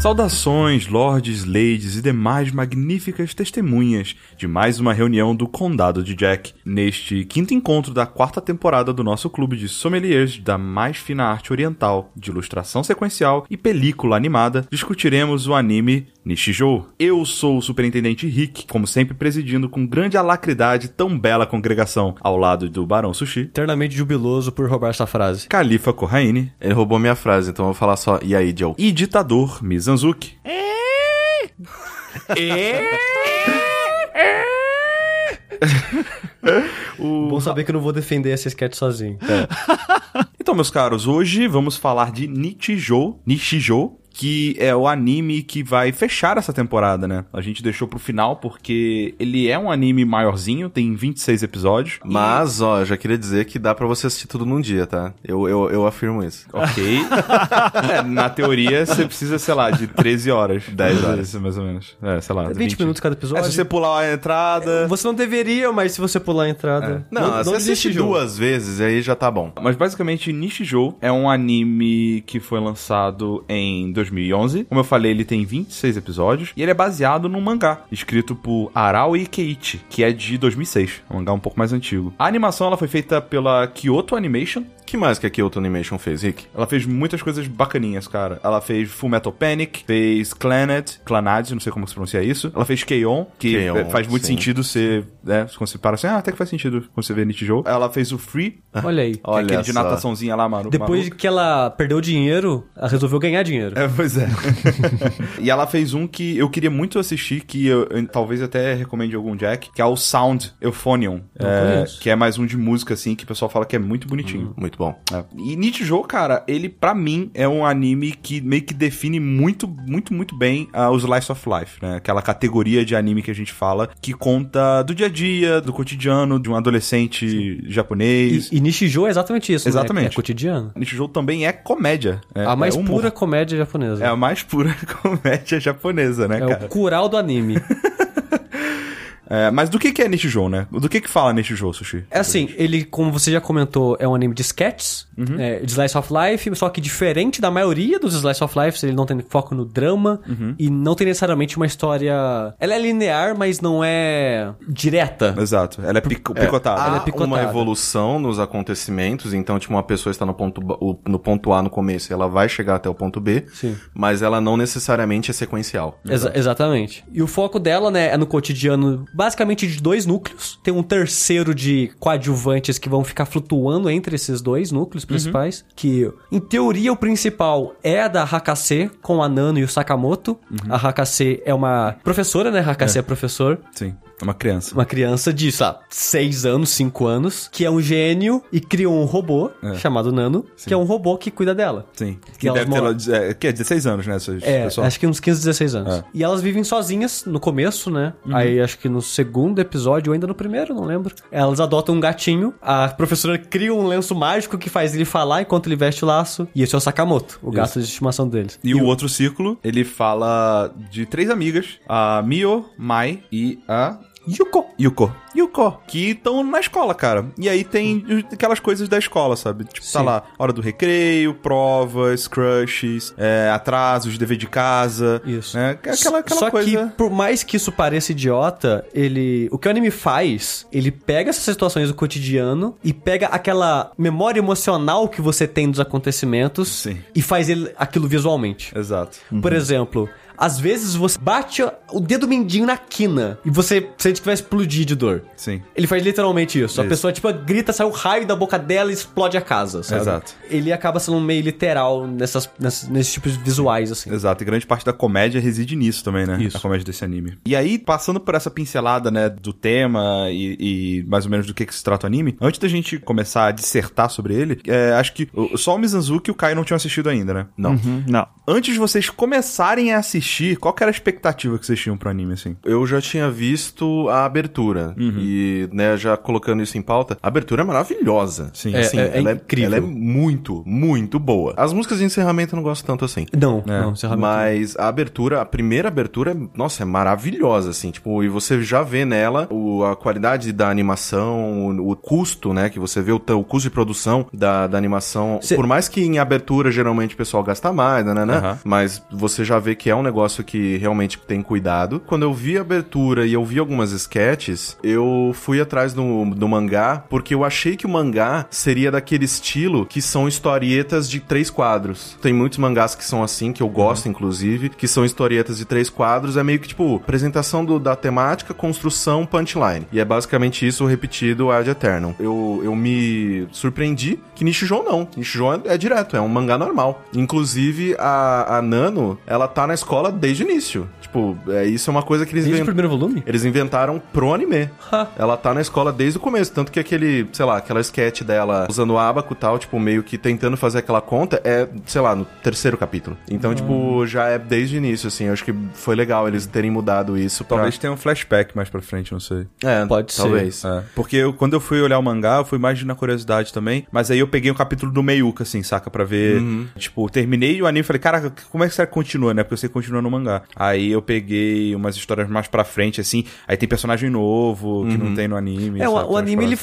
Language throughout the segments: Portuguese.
Saudações, lords, ladies e demais magníficas testemunhas de mais uma reunião do Condado de Jack. Neste quinto encontro da quarta temporada do nosso clube de sommeliers da mais fina arte oriental, de ilustração sequencial e película animada, discutiremos o anime Nishijou. Eu sou o superintendente Rick, como sempre presidindo com grande alacridade tão bela congregação, ao lado do Barão Sushi, Eternamente jubiloso por roubar essa frase. Califa Corraine Ele roubou minha frase, então eu vou falar só, e aí, Joe? e ditador Mizanzuki. Bom saber que eu não vou defender esse sketch sozinho. Então, meus caros, hoje vamos falar de Nichijou, Nishijou, que é o anime que vai fechar essa temporada, né? A gente deixou pro final porque ele é um anime maiorzinho, tem 26 episódios. Mas, ó, eu já queria dizer que dá pra você assistir tudo num dia, tá? Eu, eu, eu afirmo isso. Ok. É, na teoria, você precisa, sei lá, de 13 horas. 10 horas. Mais ou menos. É, sei lá. 20, minutos cada É, episódio. se você pular a entrada... Você não deveria, mas se você pular a entrada. Não, você assiste desiste, jogo. duas vezes, aí já tá bom. Mas basicamente, Nishijou é um anime que foi lançado em 2011. Como eu falei, ele tem 26 episódios e ele é baseado num mangá escrito por Arao Ikeichi, que é de 2006, um mangá um pouco mais antigo. A animação ela foi feita pela Kyoto Animation. O que mais que a Kyoto Animation fez, Rick? Ela fez muitas coisas bacaninhas, cara. Ela fez Full Metal Panic, fez Clannad, Clannad, não sei como se pronuncia isso. Ela fez Keion, que é, faz muito sim. sentido ser, né, quando você para assim, ah, até que faz sentido quando você vê Nishijou. Ela fez o Free, Olha aí. que é Olha aquele de só. nataçãozinha lá, maru, Depois maluca. que ela perdeu dinheiro, ela resolveu ganhar dinheiro. É, pois é. e ela fez um que eu queria muito assistir, que eu, eu talvez até recomende algum Jack, que é o Sound Euphonium. É, que é mais um de música, assim, que o pessoal fala que é muito bonitinho. Muito bom. É. E Nichijou, cara, ele pra mim é um anime que meio que define muito, muito, muito bem ah, o Slice of Life, né? Aquela categoria de anime que a gente fala que conta do dia a dia, do cotidiano de um adolescente japonês. E, e Nishijou é exatamente isso, né? Exatamente. É cotidiano. Nichijou também é comédia. É, a mais é pura comédia japonesa. É a mais pura comédia japonesa, né, É cara? o cural do anime. É, mas do que que é Nishijou, né? Do que que fala Nishijou, Sushi? É assim, ele, como você já comentou, é um anime de sketches, Uhum. é, de Slice of Life, só que diferente da maioria dos Slice of Life, ele não tem foco no drama Uhum. e não tem necessariamente uma história. Ela é linear, mas não é direta. Exato. Ela é pico- picotada. Ela é picotada. uma evolução nos acontecimentos, então, tipo, uma pessoa está no ponto, no ponto A no começo e ela vai chegar até o ponto B, Sim. mas ela não necessariamente é sequencial. Exa- exatamente. E o foco dela, né, é no cotidiano, basicamente de dois núcleos. Tem um terceiro de coadjuvantes que vão ficar flutuando entre esses dois núcleos principais. Que, em teoria, o principal é a da Hakase, com a Nano e o Sakamoto. A Hakase é uma professora, né? Hakase é, professor. Sim. É uma criança. Uma criança de, sei lá, 6 anos, 5 anos, que é um gênio e criou um robô É. chamado Nano, que é um robô que cuida dela. Sim. Que deve ter lá, é, que é 16 anos, né? Essas É, pessoas. acho que uns 15, 16 anos. É. E elas vivem sozinhas no começo, né? Aí acho que no segundo episódio, ou ainda no primeiro, não lembro. Elas adotam um gatinho. A professora cria um lenço mágico que faz ele falar enquanto ele veste o laço. E esse é o Sakamoto, o gato de estimação deles. E, o outro círculo, ele fala de três amigas: a Mio, Mai e a Yuko. Yuko. Yuko. Que estão na escola, cara. E aí tem aquelas coisas da escola, sabe? Tipo, tá Sim. lá, hora do recreio, provas, crushes, é, atrasos, dever de casa. Isso. Né? Aquela, aquela Só coisa. que, por mais que isso pareça idiota, ele. O que o anime faz, ele pega essas situações do cotidiano e pega aquela memória emocional que você tem dos acontecimentos Sim. e faz ele, aquilo visualmente. Exato. Por exemplo, às vezes você bate o dedo mindinho na quina e você sente que vai explodir de dor. Sim. Ele faz literalmente isso. A Isso. pessoa, tipo, grita, sai um raio da boca dela e explode a casa, sabe? Exato. Ele acaba sendo meio literal nessas, nessas, nesses tipos de visuais, assim. Exato, e grande parte da comédia reside nisso também, né? Isso. A comédia desse anime. E aí, passando por essa pincelada, né, do tema e, e mais ou menos do que, que se trata o anime, antes da gente começar a dissertar sobre ele, é, acho que o- só o Mizanzuki e o Kai não tinham assistido ainda, né? Não. Não. Antes de vocês começarem a assistir, qual que era a expectativa que vocês tinham pro anime, assim? Eu já tinha visto a abertura. E, né, já colocando isso em pauta, a abertura é maravilhosa. Sim. É, Assim, é ela incrível. Ela é muito, muito boa. As músicas de encerramento eu não gosto tanto assim. Não, É, não, encerramento. Mas a abertura, a primeira abertura, nossa, é maravilhosa, assim, tipo, e você já vê nela o, a qualidade da animação, o, o custo, né, que você vê o, o custo de produção da, da animação, Cê- por mais que em abertura geralmente o pessoal gasta mais, né, né, Aham. mas você já vê que é um negócio que realmente tem cuidado. Quando eu vi a abertura e eu vi algumas sketches, eu fui atrás do, do mangá, porque eu achei que o mangá seria daquele estilo que são historietas de três quadros. Tem muitos mangás que são assim, que eu gosto, inclusive, que são historietas de três quadros. É meio que, tipo, apresentação do- da temática, construção, punchline. E é basicamente isso repetido ad eternum. Eu, eu me surpreendi que Nishijou não. Nishijou é, é direto, é um mangá normal. Inclusive, a, a Nano, ela tá na escola desde o início. Tipo, é, isso é uma coisa que eles Desde o inven- primeiro volume? eles inventaram pro anime. Ha. Ela tá na escola desde o começo. Tanto que aquele, sei lá, aquela sketch dela usando o abaco e tal, tipo, meio que tentando fazer aquela conta, é, sei lá, no terceiro capítulo. Então, tipo, já é desde o início, assim. Eu acho que foi legal eles terem mudado isso. pra- Talvez tenha um flashback mais pra frente, não sei. É, Pode ser. talvez. É, porque eu- quando eu fui olhar o mangá, eu fui mais na curiosidade também. Mas aí eu peguei um capítulo do Meiuca, assim, saca? Pra ver. Tipo, terminei o anime e falei, cara, como é que será que continua, né? Porque eu sei que continua no mangá. Aí eu peguei umas histórias mais pra frente, assim. Aí tem personagem novo que não tem no anime. É, o, sabe? o umas anime ele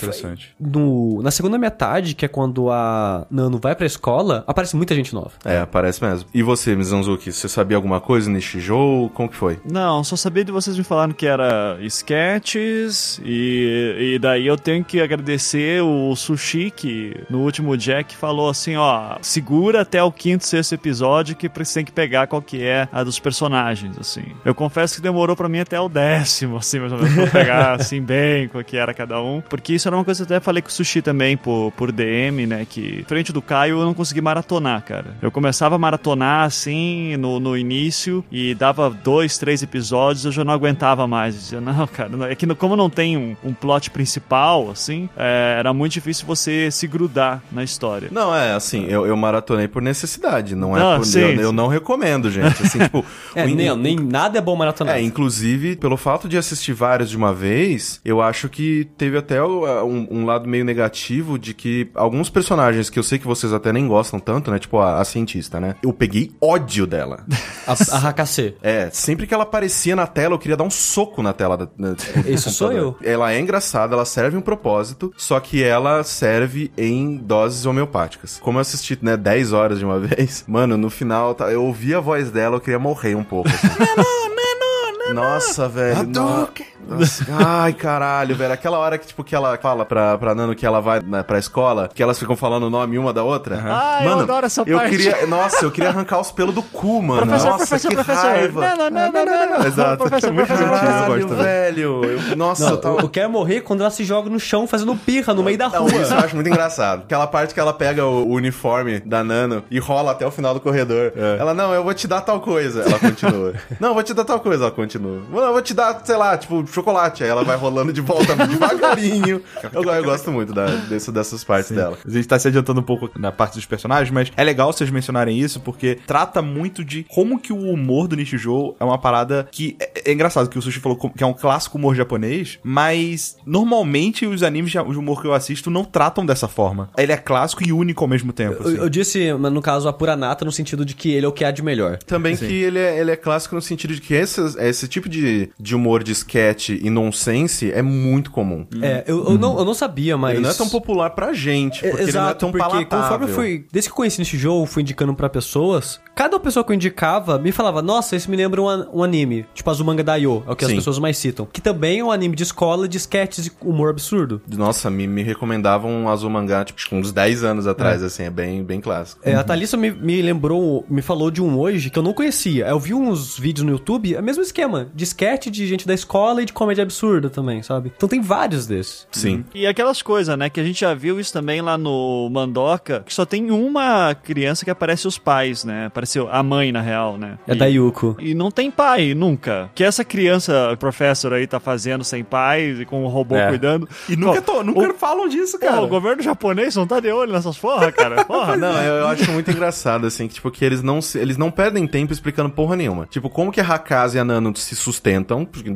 no na segunda metade, que é quando a Nano vai pra escola, aparece muita gente nova. É, parece mesmo. E você, Mizanzuki, você sabia alguma coisa neste jogo? Como que foi? Não, só sabia de vocês me falaram que era sketches e, e daí eu tenho que agradecer o Sushi que no último Jack falou assim, ó, segura até o quinto, sexto episódio que você tem que pegar qual que é a dos personagens, assim. Eu confesso que demorou pra mim até o décimo, assim, mais ou menos, pra pegar assim bem qual que era cada um, porque isso era uma coisa que eu até falei com o Sushi também por, por DM, né, que frente do Caio eu não consegui maratonar, cara. Eu começava a maratonar assim no, no início e dava dois, três episódios, eu já não aguentava mais. Eu dizia, não, cara, não- é que como não tem um, um plot principal, assim, é, era muito difícil você se grudar na história. Não, é assim, eu, eu maratonei por necessidade, não é Ah, por. sim, eu, sim. eu não recomendo, gente. Assim, tipo. É, o in- nem, nem nada é bom maratonar. É, inclusive, pelo fato de assistir vários de uma vez, eu acho que teve até um, um lado meio negativo de que alguns personagens que eu sei que vocês até nem gostam tanto, né? Tipo a, a cientista, né? Eu peguei ódio dela. A, a Hakase. É, sempre que ela aparecia na tela, eu queria dar um soco na tela. Da, na- Isso sou computador. Ela é engraçada, ela serve um propósito, só que ela serve em doses homeopáticas. Como eu assisti, né, 10 horas de uma vez, mano, no final, tá, eu ouvi a voz dela, eu queria morrer um pouco. Assim. Nossa, velho. no- Nossa, Ai, caralho, velho. Aquela hora que, tipo, que ela fala pra, pra Nano que ela vai né, pra escola, que elas ficam falando o nome uma da outra. Ah, eu adoro essa eu parte. Queria, nossa, eu queria arrancar os pelos do cu, mano. Professor, nossa, professor, que professor. raiva. Não, não, não, não, não, não. Exato. Professor, Muito professor, também. velho. Eu- nossa, Não, eu tava... eu, quero morrer quando ela se joga no chão fazendo pirra no meio da Não, rua. isso eu acho muito engraçado. Aquela parte que ela pega o, o uniforme da Nano e rola até o final do corredor. Ela, não, eu vou te dar tal coisa. Ela continua. não, eu vou te dar tal coisa. Ela continua. Não, eu vou te dar, sei lá, tipo, chocolate. Aí ela vai rolando de volta devagarinho. Eu, eu gosto muito da, desse- dessas partes dela. A gente tá se adiantando um pouco na parte dos personagens, mas é legal vocês mencionarem isso, porque trata muito de como que o humor do Nishijou é uma parada que... É, é engraçado que o Sushi falou que é um clássico humor japonês, mas normalmente os animes de humor que eu assisto não tratam dessa forma. Ele é clássico e único ao mesmo tempo. Eu, assim. eu disse, mas no caso, a Puranata, no sentido de que ele é o que há de melhor. Também Sim. que ele é, ele é clássico no sentido de que esses, esse tipo de, de humor de sketch e nonsense é muito comum. É, eu, eu, não, eu não sabia, mas... Ele não é tão popular pra gente, porque É, ele não é Exato, tão porque palatável. conforme eu fui. Desde que eu conheci nesse jogo, fui indicando pra pessoas. Cada pessoa que eu indicava me falava, nossa, esse me lembra um, um anime. Tipo Azumanga Daioh, é o que as Sim. pessoas mais citam. Que também é um anime de escola de sketches e humor absurdo. Nossa, me, me recomendavam um azul mangá, tipo, uns 10 anos atrás, assim, é bem, bem clássico. É, a Thalissa me, me lembrou, me falou de um hoje que eu não conhecia. Eu vi uns vídeos no YouTube, é o mesmo esquema. De sketch de gente da escola e de comédia absurda também, sabe? Então tem vários desses. Sim. E aquelas coisas, né, que a gente já viu isso também lá no Mandoka, que só tem uma criança que aparece os pais, né? Aparece apareceu a mãe, na real, né? É E- da Yuko. E não tem pai, nunca. Que essa criança, professor aí, tá fazendo sem pai e com o robô É. cuidando. E nunca, Pô, to- nunca o- falam disso, Pô, cara. o governo japonês não tá de olho nessas porra, cara. Porra. Não, eu, eu acho muito engraçado, assim, que, tipo, que eles não, se- eles não perdem tempo explicando porra nenhuma. Tipo, como que a Hakaza e a Nano se sustentam? Porque,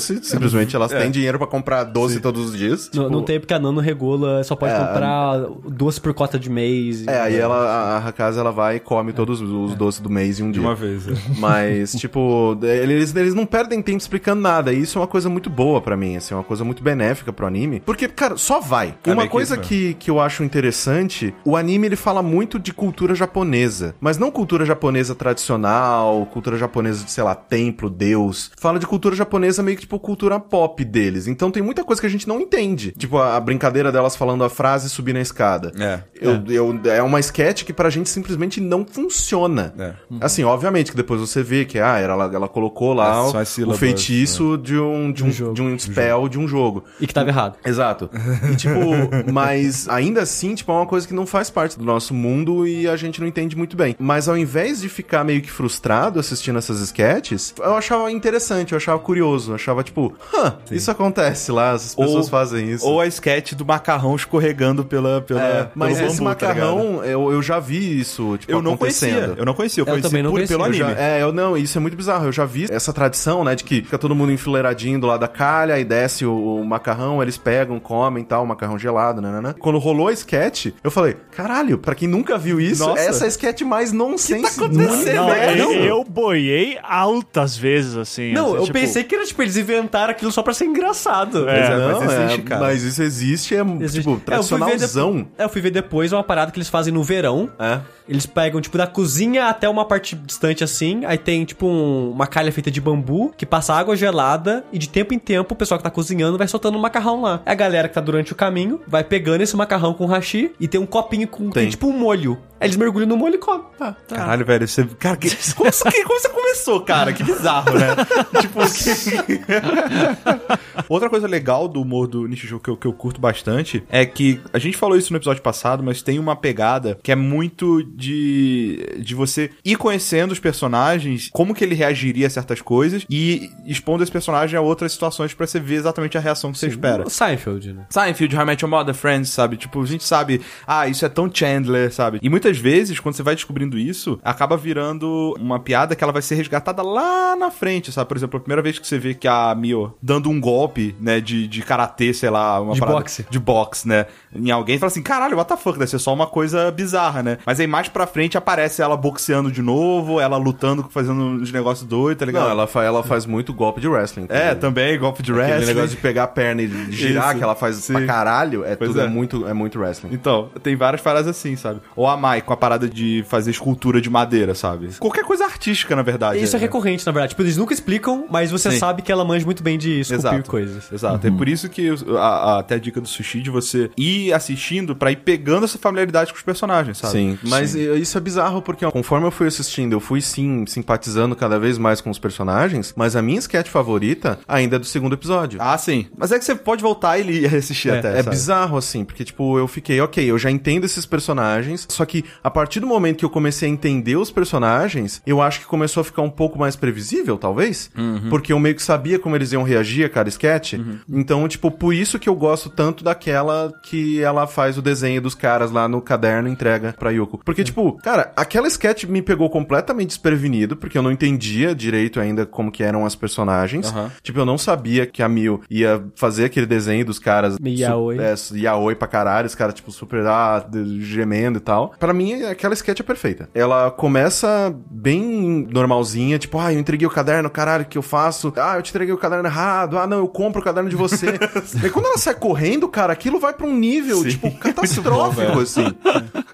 simplesmente elas têm dinheiro pra comprar doce todos os dias. Não, tipo, não tem porque a Nano regula, só pode É, comprar duas por cota de mês. É, aí ela, a, a Hakaza, ela vai e come todos os doces do mês em um De dia. uma vez. é. Mas, tipo, eles, eles não perdem tempo explicando nada. E isso é uma coisa muito boa pra mim, assim, uma coisa muito benéfica pro anime. Porque, cara, só vai. É uma coisa né? que, que eu acho interessante, o anime ele fala muito de cultura japonesa. Mas não cultura japonesa tradicional, cultura japonesa de, sei lá, templo, deus. Fala de cultura japonesa meio que, tipo, cultura pop deles. Então tem muita coisa que a gente não entende. Tipo, a, a brincadeira delas falando a frase e subir na escada. É. Eu, eu, é uma sketch que pra gente simplesmente não funciona. É. Assim, obviamente que depois você vê que ah, ela, ela colocou lá É, o, são as o sílabas, feitiço de um, de um, jogo. de um spell de um jogo. E que tava errado. Exato. E, tipo, mas ainda assim, tipo, é uma coisa que não faz parte do nosso mundo e a gente não entende muito bem. Mas ao invés de ficar meio que frustrado assistindo essas sketches, eu achava interessante, eu achava curioso, eu achava tipo, hã, isso acontece lá, as pessoas fazem isso. Ou a sketch do macarrão escorregando pela, pela, É, mas pelo esse bambu, tá macarrão, eu, eu já vi isso, tipo, eu não acontecendo. conhecia. Eu não conhecia. Eu, Eu conheci não por- conhecia. pelo Eu anime. já- é, eu não, isso é muito bizarro. Eu já vi essa tradição, né, de que fica todo mundo enfileiradinho do lado da calha, aí desce o, o macarrão, eles pegam, comem tal, o macarrão gelado, né, né, né. Quando rolou a sketch, eu falei, caralho, pra quem nunca viu isso, Nossa. essa é a sketch mais nonsense. Que tá acontecendo, Não, velho? eu, eu boiei altas vezes, assim. Não, assim, eu tipo, pensei que era tipo, eles inventaram aquilo só pra ser engraçado. É, é, não, mas é, existe, cara. mas isso existe, é, Existe. tipo, É, eu fui ver tradicionalzão. É, eu fui ver depois uma parada que eles fazem no verão. É. Eles pegam, tipo, da cozinha até uma parte distante assim. Aí tem, tipo, um- uma calha feita de bambu que passa água gelada. E de tempo em tempo, o pessoal que tá cozinhando vai soltando um macarrão lá. A galera que tá durante o caminho vai pegando esse macarrão com hashi e tem um copinho com. Tem, Tem. tipo um molho. Aí eles mergulham no molho e comem. Ah, tá. Caralho, velho, você. Cara, que... como, isso que- como você começou, cara? Que bizarro, né? tipo, que... Outra coisa legal do humor do Nishijo que eu, que eu curto bastante é que a gente falou isso no episódio passado, mas tem uma pegada que é muito de, de você ir conhecendo os personagens, como que ele reagiria a certas coisas e expondo esse personagem a outras situações pra você ver exatamente a reação que você espera. O Seinfeld, né? Seinfeld, How I Met Your Mother, Friends, sabe? Tipo, a gente sabe, ah, isso é tão Chandler, sabe? E muitas vezes, quando você vai descobrindo isso, acaba virando uma piada que ela vai ser resgatada lá na frente, sabe? Por exemplo, a primeira vez que você vê que a Mio dando um golpe, né, de, de karatê, sei lá, uma De parada- boxe. De boxe, né? Em alguém, fala assim, caralho, what the fuck, deve ser só uma coisa bizarra, né? Mas aí mais pra frente aparece ela boxeando de novo, ela lutando, fazendo uns negócios doidos, tá ligado? Não, ela, fa ela faz muito golpe de wrestling. É, também. também, golpe de Aquele wrestling. negócio de pegar a perna e de girar, Isso, que ela faz sim. pra caralho, é Pois tudo é. é. muito, é muito wrestling. Então, tem várias paradas assim, sabe? Ou a Mai com a parada de fazer escultura de madeira, sabe? Qualquer coisa artística, na verdade. Isso é né? recorrente, na verdade. Tipo, eles nunca explicam, mas você Sim. sabe que ela manja muito bem de esculpir Exato. coisas. Exato. É por isso que a, a- até a dica do sushi de você ir assistindo pra ir pegando essa familiaridade com os personagens, sabe? Sim, mas eh, isso é bizarro porque ó, conforme eu fui assistindo, eu fui sim simpatizando cada vez mais com os personagens, mas a minha sketch favorita ainda é do segundo episódio. Ah, sim. Mas é que você pode voltar e assistir até. É sabe? bizarro, assim, porque, tipo, eu fiquei, ok, eu já entendo esses personagens, só que a partir do momento que eu comecei a entender os personagens, eu acho que começou a ficar um pouco mais previsível, talvez, porque eu meio que sabia como eles iam reagir a cada sketch. Então, tipo, por isso que eu gosto tanto daquela que ela faz o desenho dos caras lá no caderno e entrega pra Yoko. Porque, tipo, cara, aquela sketch me pegou completamente desprevenido, porque eu não entendia direito ainda como que eram as personagens. Aham. Tipo, eu não sabia que a Mil ia fazer aquele desenho dos caras Yaoi. Su- é, yaoi pra caralho, os caras, tipo, super ah, gemendo e tal. Pra mim, aquela sketch é perfeita. Ela começa bem normalzinha, tipo, ah, eu entreguei o caderno, caralho, o que eu faço? Ah, eu te entreguei o caderno errado. Ah, não, eu compro o caderno de você. e quando ela sai correndo, cara, aquilo vai pra um nível, tipo, catastrófico, velho. assim.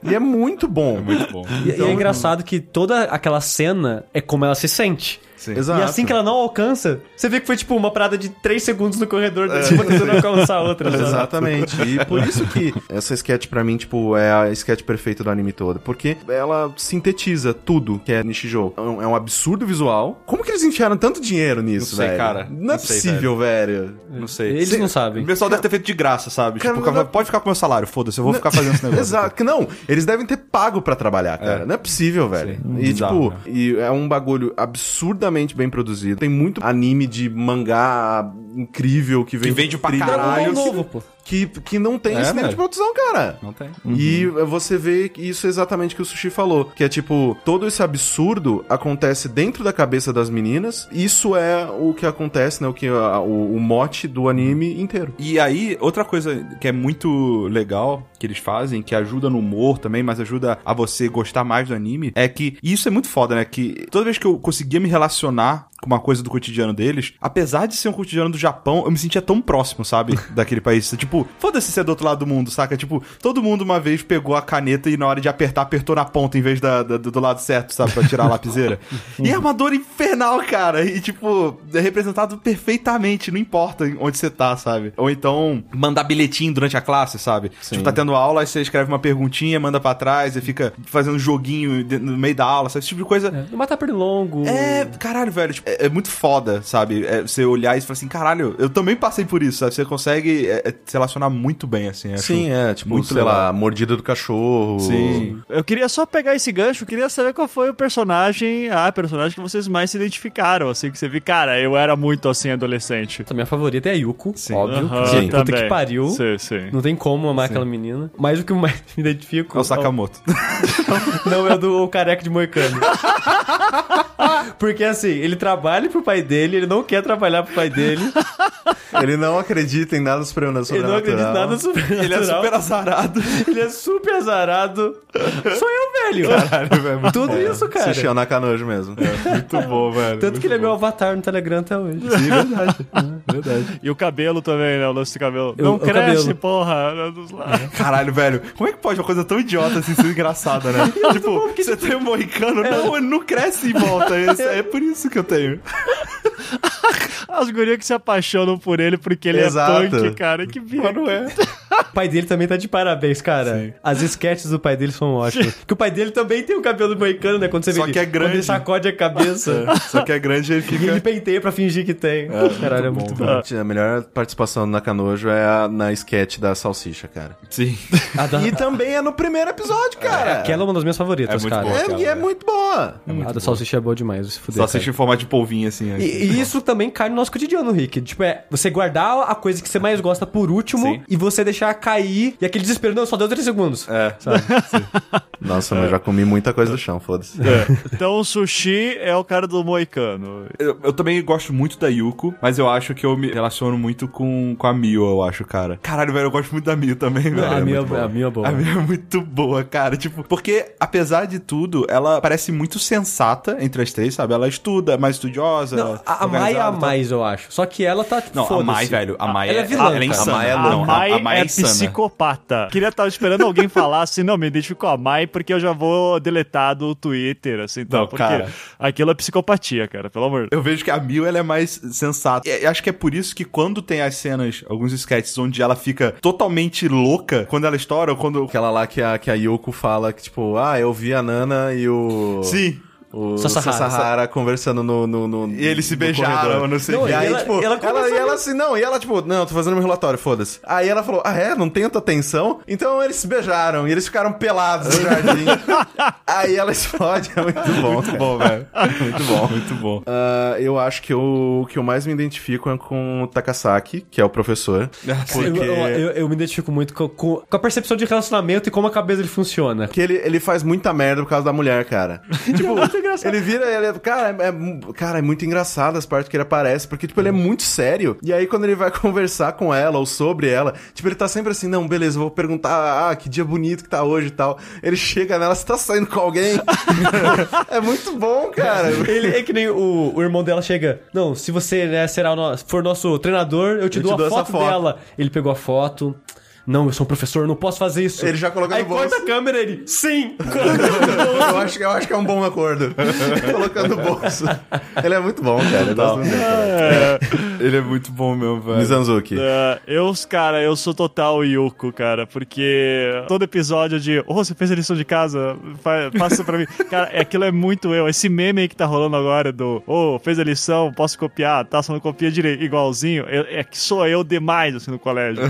E é muito bom. Muito bom. E, e é engraçado que toda aquela cena é como ela se sente. Sim. Exato. E assim que ela não alcança, você vê que foi tipo uma parada de 3 segundos no corredor, é. tipo, tentando alcançar a outra. sabe? Exatamente. E por isso que essa sketch pra mim, tipo, é a sketch perfeita do anime todo. Porque ela sintetiza tudo que é Nishijou. É um, é um absurdo visual. Como que eles enfiaram tanto dinheiro nisso, Não sei, velho? cara. Não é Não sei, possível, velho. Não sei. Eles Cê- não O sabem. pessoal deve ter feito de graça, sabe? Cara, tipo, não- pode ficar com o meu salário, foda-se, eu vou ficar fazendo esse negócio. Exato. Não, eles devem ter pago pra trabalhar, cara. Não é possível, velho. Sim. E, Bizarro, tipo, e é um bagulho absurdamente bem produzido. Tem muito anime de mangá incrível que vem Que vende pra caralho. Dragon Ball novo, pô. Que, que não tem É, esse nível de produção, cara. Não tem. E você vê que isso é exatamente o que o Sushi falou. Que é tipo, todo esse absurdo acontece dentro da cabeça das meninas. Isso é o que acontece, né? O que a- o, o mote do anime inteiro. E aí, outra coisa que é muito legal que eles fazem, que ajuda no humor também, mas ajuda a você gostar mais do anime, é que e isso é muito foda, né? Que toda vez que eu conseguia me relacionar com uma coisa do cotidiano deles, apesar de ser um cotidiano do Japão, eu me sentia tão próximo, sabe? Daquele país. Tipo, foda-se ser do outro lado do mundo, saca? Tipo, todo mundo uma vez pegou a caneta e na hora de apertar, apertou na ponta em vez da, da- do lado certo, sabe? Pra tirar a lapiseira. e é uma dor infernal, cara. E, tipo, é representado perfeitamente, não importa onde você tá, sabe? Ou então, mandar bilhetinho durante a classe, sabe? Tipo, tá tendo aula, aí você escreve uma perguntinha, manda pra trás, e fica fazendo joguinho de- no meio da aula, sabe? Esse tipo de coisa. Não matar pernilongo. É, caralho, velho, tipo, é, é muito foda, sabe? É, você olhar e falar assim, caralho, eu também passei por isso, sabe? Você consegue é, é, se relacionar muito bem, assim. acho Sim, é, tipo, muito sei legal. lá, mordida do cachorro. Sim. Eu queria só pegar esse gancho, eu queria saber qual foi o personagem, a personagem que vocês mais se identificaram, assim, que você viu, cara, eu era muito assim adolescente. A minha favorita é a Yuko, Sim. óbvio. Porque Sim. puta também. que pariu. Sim, sim. Não tem como amar aquela menina. Mas o que eu mais me identifico... É o Sakamoto. Não, é o do o careca de Moicano. Porque assim, ele trabalha pro pai dele, ele não quer trabalhar pro pai dele. Ele não acredita em nada sobrenatural. Ele não acredita em nada sobrenatural. Ele é super azarado. Ele é super azarado. Sou eu, velho. Caralho, velho. Tudo bom. isso, cara. Sushi é o Nakanojo mesmo. Muito bom, velho. Tanto que ele é meu avatar no Telegram até hoje. Sim, verdade. verdade. E o cabelo também, né? O lance de cabelo. Eu- não cresce, cabelo. porra. Caralho, velho. Como é que pode uma coisa tão idiota assim ser engraçada, né? tipo, você tem um moicano, não, ele não cresce em volta. É, é por isso que eu tenho. As gurias que se apaixonam por ele porque ele Exato. é punk, cara. Que bico. Mas não é. O pai dele também tá de parabéns, cara. As sketches do pai dele são ótimas. Porque o pai dele também tem o cabelo moicano, né? Quando você Só vê que é ele, grande. Quando ele sacode a cabeça. Só que é grande e ele E ele fica. penteia pra fingir que tem. Caralho, é muito bom. A melhor participação do Nakanojo é a, na sketch da salsicha, cara. Sim. Da, E também é no primeiro episódio, cara. Aquela é uma das minhas favoritas, É muito cara. boa. É, aquela, e é muito boa. a da salsicha é boa demais, se fuder. Só assiste em formato de polvinho assim. E, e isso também cai no nosso cotidiano, Rick. Tipo, é você guardar a coisa que você mais gosta por último Sim. e você deixar cair e aquele desespero, não, só deu 3 segundos. É. Sabe? Nossa, mas eu já comi muita coisa do chão, foda-se. Então o sushi é o cara do moicano. Eu, eu também gosto muito da Yuko, mas eu acho que eu me relaciono muito com, com a Mio, eu acho, cara. Caralho, velho, eu gosto muito da Mio também, velho. a, É boa. a minha é boa. A Mio é muito boa, cara. Tipo, porque, apesar de tudo, ela parece muito sensata entre as três, sabe? Ela estuda, é mais estudiosa. Não, a, a Mai é a mais, eu acho. Só que ela tá. Não, a. Mai, velho, a Mai ela é, é vilã, ela é insana. A Mai é Não, louca. a Mai a Mai é, é insana. psicopata. Queria estar esperando alguém falar assim, não, me identifico com a Mai porque eu já vou deletar do Twitter, assim, então, Não, porque cara. aquilo é psicopatia, cara, pelo amor de Deus. Eu vejo que a Mil ela é mais sensata. E acho que é por isso que quando tem as cenas, alguns sketches onde ela fica totalmente louca, quando ela estoura, ou quando. Aquela lá que a, que a Yoko fala que, tipo, ah, eu vi a Nana e o... Sim. O Sasahara. Sasahara conversando no, no, no- E eles se beijaram, não sei Não, o E que. aí, ela- tipo, ela ela, e ela assim, não, e ela, tipo, não, tô fazendo meu relatório, foda-se. Aí ela falou, ah, é? Não tem tanta tensão? Então eles se beijaram e eles ficaram pelados no jardim. aí ela explode, é muito bom. Muito cara. bom, velho. Muito bom, muito bom. Ah, eu acho que o o que eu mais me identifico é com o Takasaki, que é o professor. Eu, eu, eu- eu me identifico muito com, com- com a percepção de relacionamento e como a cabeça dele funciona. Porque ele, ele faz muita merda por causa da mulher, cara. tipo, ele vira, ele, é- cara, é, cara, é muito engraçado as partes que ele aparece, porque, tipo, ele é muito sério. E aí, quando ele vai conversar com ela ou sobre ela, tipo, ele tá sempre assim, não, beleza, vou perguntar, ah, que dia bonito que tá hoje e tal. Ele chega nela, você tá saindo com alguém? é muito bom, cara. Ele é que nem o, o irmão dela chega. Não, se você né, será o for nosso treinador, eu te Eu dou te a dou foto, foto." dela. Ele pegou a foto. Não, eu sou um professor, eu não posso fazer isso. Ele já coloca Aí no bolso. corta a câmera ele, sim! eu, acho, que- eu acho que é um bom acordo. Colocando no bolso. Ele é muito bom, cara. Eu gosto muito dele, cara. Ele é muito bom mesmo, velho. Mizanzuki. É, eu, cara, eu sou total Yuko, cara, porque todo episódio de, oh, você fez a lição de casa, Fa- passa pra mim. Cara, é- aquilo é muito eu. Esse meme aí que tá rolando agora do, oh, fez a lição, posso copiar, tá, só não copia direito, igualzinho, é, é que sou eu demais, assim, no colégio.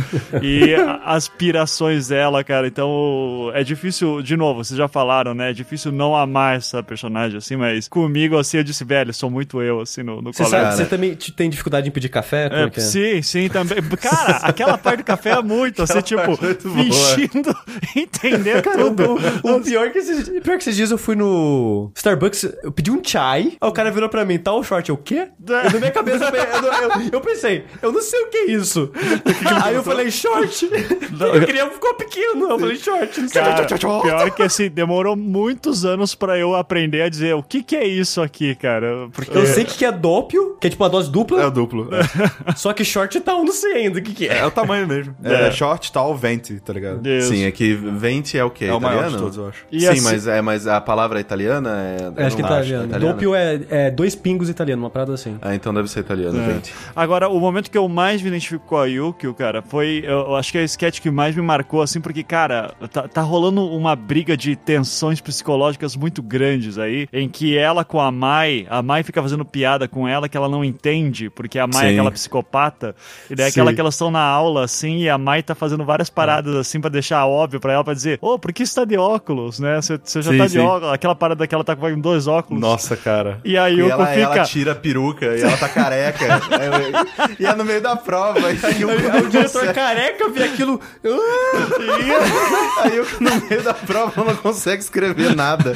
E a- aspirações dela, cara, então é difícil, de novo, vocês já falaram, né, é difícil não amar essa personagem, assim, mas comigo, assim, eu disse, velho, sou muito eu, assim, no, no Você colégio. sabe, você também te- tem dificuldade em pedir café? É, é sim, sim, também. Cara, aquela parte do café é muito, você, tipo, é muito boa. fingindo entender tudo. O pior que, esses, o pior que esses dias eu fui no Starbucks, eu pedi um chai, aí o cara virou pra mim, tá o short, eu o quê? Eu, na minha cabeça, eu, eu- eu pensei, eu não sei o que é isso. aí eu falei, short. Eu queria, ficou pequeno, eu falei, short. Não sei Cara, que é. pior que assim, demorou muitos anos pra eu aprender a dizer o que que é isso aqui, cara. Porque Eu sei que que é dópio, que é tipo uma dose dupla, É o duplo. só que short tal, eu não sei ainda o que que É, é. é o tamanho mesmo. É, short, tal, vente, tá ligado? Deus. Sim, é que vente é o quê? É o maior italiano? de todos, eu acho. E Sim, assim- mas, é, mas a palavra é italiana é. É, acho que não tá acho, italiano. italiana? Dópio é, é dois pingos italiano, uma parada assim. Ah, então deve ser italiano, É. vente. Agora, o momento que eu mais me identifico com a Yukio, cara, foi. Eu, eu acho que é a sketch que mais me marcou, assim, porque, cara, tá, tá rolando uma briga de tensões psicológicas muito grandes aí, em que ela com a Mai, a Mai fica fazendo piada com ela que ela não entende, porque a Mai é Sim. aquela psicopata, e daí é aquela que elas estão na aula, assim, e a Mai tá fazendo várias paradas, assim, pra deixar óbvio pra ela, pra dizer, ô, por que você tá de óculos, né? Você, você já Sim, tá de sim. óculos, aquela parada que ela tá com dois óculos. Nossa, cara. E a E Yuko ela, fica. ela tira a peruca e ela tá careca. É, e é no meio da prova. E aí o, Aí o diretor careca vê aquilo. Aí eu, no meio da prova, ela não consegue escrever nada.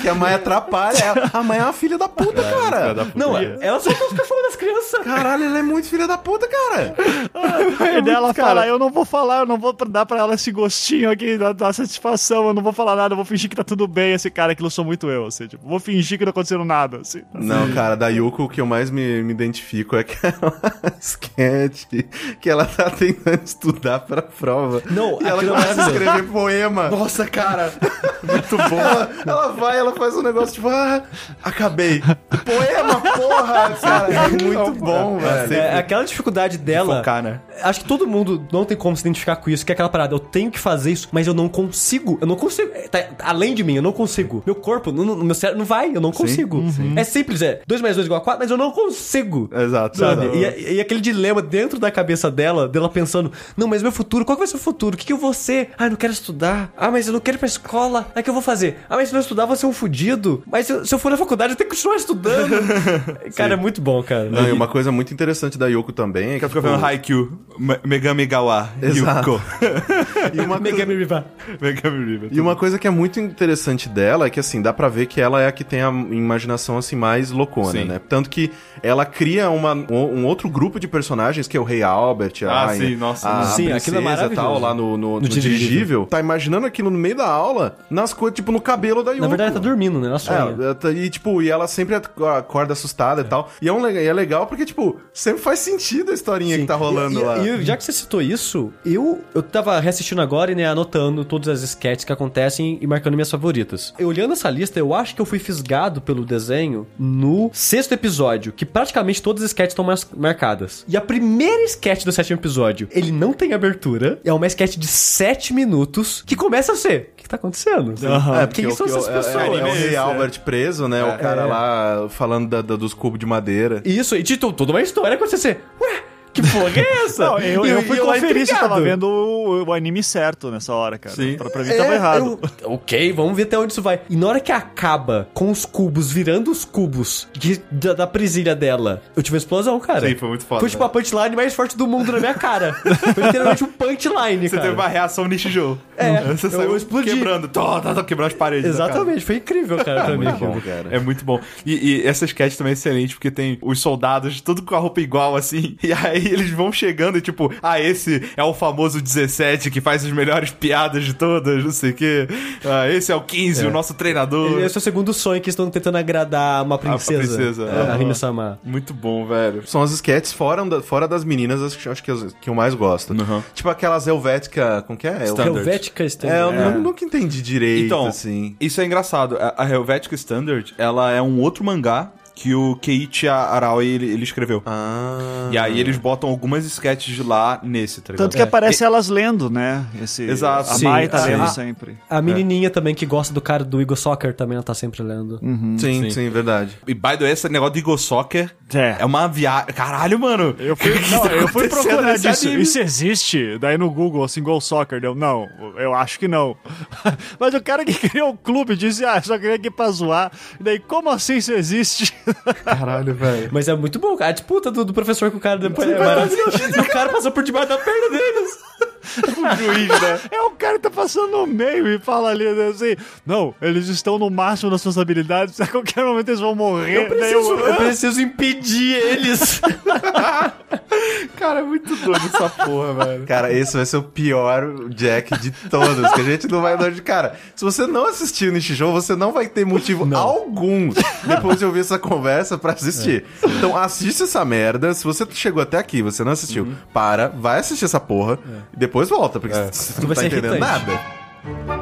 Que a mãe atrapalha. Ela- A mãe é uma filha da puta, cara. Não, ela soltou os cachorros das crianças. Caralho, ela é muito filha da puta, cara. E daí ela fala, eu não vou falar, eu não vou dar pra ela esse gostinho aqui da, da satisfação, eu não vou falar nada, eu vou fingir que tá tudo bem, esse cara, aquilo sou muito eu, assim, tipo, vou fingir que não aconteceu nada, assim. Não, cara, da Yuko, o que eu mais me, me identifico é aquela sketch que ela tá tentando estudar pra prova. Não, e ela é começa a escrever poema. Nossa, cara. Muito bom. Ela, ela vai, ela faz um negócio tipo, ah, acabei. Poema, porra, cara. É muito bom, velho. É, aquela dificuldade dela. Focar, né? Acho que todo mundo não tem como se identificar com isso, que é aquela parada, eu tenho que fazer isso, mas eu não consigo. Eu não consigo. É, tá além de mim, eu não consigo. Meu corpo, não, não- meu cérebro não vai, eu não consigo. É simples, é 2 mais 2 igual a 4, mas eu não consigo. Exato. Sabe? exato. E, e aquele dilema dentro da cabeça dela, dela pensando, não, mas meu futuro, qual que vai ser o futuro? O que, que eu vou ser? Ah, eu não quero estudar. Ah, mas eu não quero ir pra escola. Ah, o que eu vou fazer? Ah, mas se não estudar, eu vou ser um fudido. Mas se eu, se eu for na faculdade, eu tenho que continuar estudando. cara, é muito bom, cara. Não, e uma coisa muito interessante da Yoko também é que, Fica vendo Haikyuu, Me- Megami Gawa, Exato. Yuko. e uma Megami Riva. Megami River. E uma coisa que é muito interessante dela é que, assim, dá pra ver que ela é a que tem a imaginação, assim, mais loucona, Sim. né? Tanto que ela cria uma, um outro grupo de personagens, que é o Rei Albert, a, Ah, rainha- sim, nossa. a, Sim, aquilo é princesa e tal, lá no, no, no dirigível. dirigível. Tá imaginando aquilo no meio da aula, nas coisas, tipo, no cabelo da Yoko. Na verdade, ela tá dormindo, né? Ela sonha. É, tá- e tipo, e ela sempre ac- acorda assustada e tal. E é, um, e é legal porque, tipo, sempre faz sentido a historinha que tá rolando e, lá. E, já que você citou isso, eu, eu tava reassistindo agora e né, anotando todas as sketches que acontecem e marcando minhas favoritas. Eu olhando essa lista, eu acho que eu fui fisgado pelo desenho no sexto episódio, que praticamente todas as sketches estão mar- marcadas. E a primeira sketch do sétimo episódio, ele não tem abertura, é uma sketch de sete minutos que começa a ser. O que, que tá acontecendo? É, Quem porque são o- essas é- pessoas? É, é o Rei Albert preso, né? o cara É. lá falando da- da- dos cubos de madeira. Isso, e tipo, toda uma história você ser, ué, que porra é essa? Não, eu, eu fui lá conferir se eu tava vendo o, o anime certo nessa hora, cara. Sim. Pra, pra mim tava errado. eu- ok, vamos ver até onde isso vai. E na hora que acaba com os cubos virando os cubos de- da, da presilha dela, eu tive uma explosão, cara. Sim, foi muito foda, Foi tipo né? a punchline mais forte do mundo na minha cara. foi literalmente um punchline, Você cara. teve uma reação Nishijou. É, Você eu saiu explodi. quebrando, tó, tó, tó, quebrando as paredes. Exatamente, foi incrível, cara, pra mim. Muito bom, cara. É muito bom. E, e essa sketch também é excelente, porque tem os soldados, tudo com a roupa igual, assim. E aí aí eles vão chegando e tipo, ah, esse é o famoso 17 que faz as melhores piadas de todas, não sei o quê. Ah, esse é o 15, o nosso treinador. Esse é o segundo sonho que estão tentando agradar uma princesa. princesa, é, a aham. Rina Sama. Muito bom, velho. São as sketches fora, da- fora das meninas, acho, que- acho que, as- que eu mais gosto. Uhum. Tipo aquelas Helvética. Como que é? Standard. Helvética É, Standard. eu nu- nunca entendi direito, Então, assim. isso é engraçado. A, a Helvetica Standard, ela é um outro mangá que o Keiichi Araoi, ele, ele escreveu. Ah. E aí eles botam algumas sketches de lá nesse, tá ligado? Tanto que aparece elas lendo, né? Esse, Exato. A Sim, Mai tá sim. lendo Ah, sempre. A menininha também que gosta do cara do Eagle Soccer também ela tá sempre lendo. Sim, Sim. sim, verdade. E by the way, esse negócio do Eagle Soccer É. é uma viagem. Caralho, mano! Eu fui, não, tá eu fui procurar disso. anime? Isso existe? Daí no Google, assim, Go Soccer, deu, não, eu acho que não. Mas o cara que criou o clube disse, ah, só queria aqui pra zoar. E daí, como assim isso existe? Caralho, velho. Mas é muito bom, cara. A disputa do, do professor com o cara depois é maravilhoso. E o cara passou por debaixo da perna deles. O juiz, né? É o cara que tá passando no meio e fala ali assim, não, eles estão no máximo das suas habilidades, a qualquer momento eles vão morrer. Daí Preciso- eu- eu preciso impedir eles. Cara, é muito doido essa porra, velho. Cara, esse vai ser o pior Jack de todos, que a gente não vai dar de cara. Se você não assistiu o Nishijou, você não vai ter motivo algum depois de ouvir essa conversa pra assistir. Então assiste essa merda. Se você chegou até aqui, você não assistiu, para, vai assistir essa porra e depois volta, porque você não vai tá ser entendendo irritante. nada.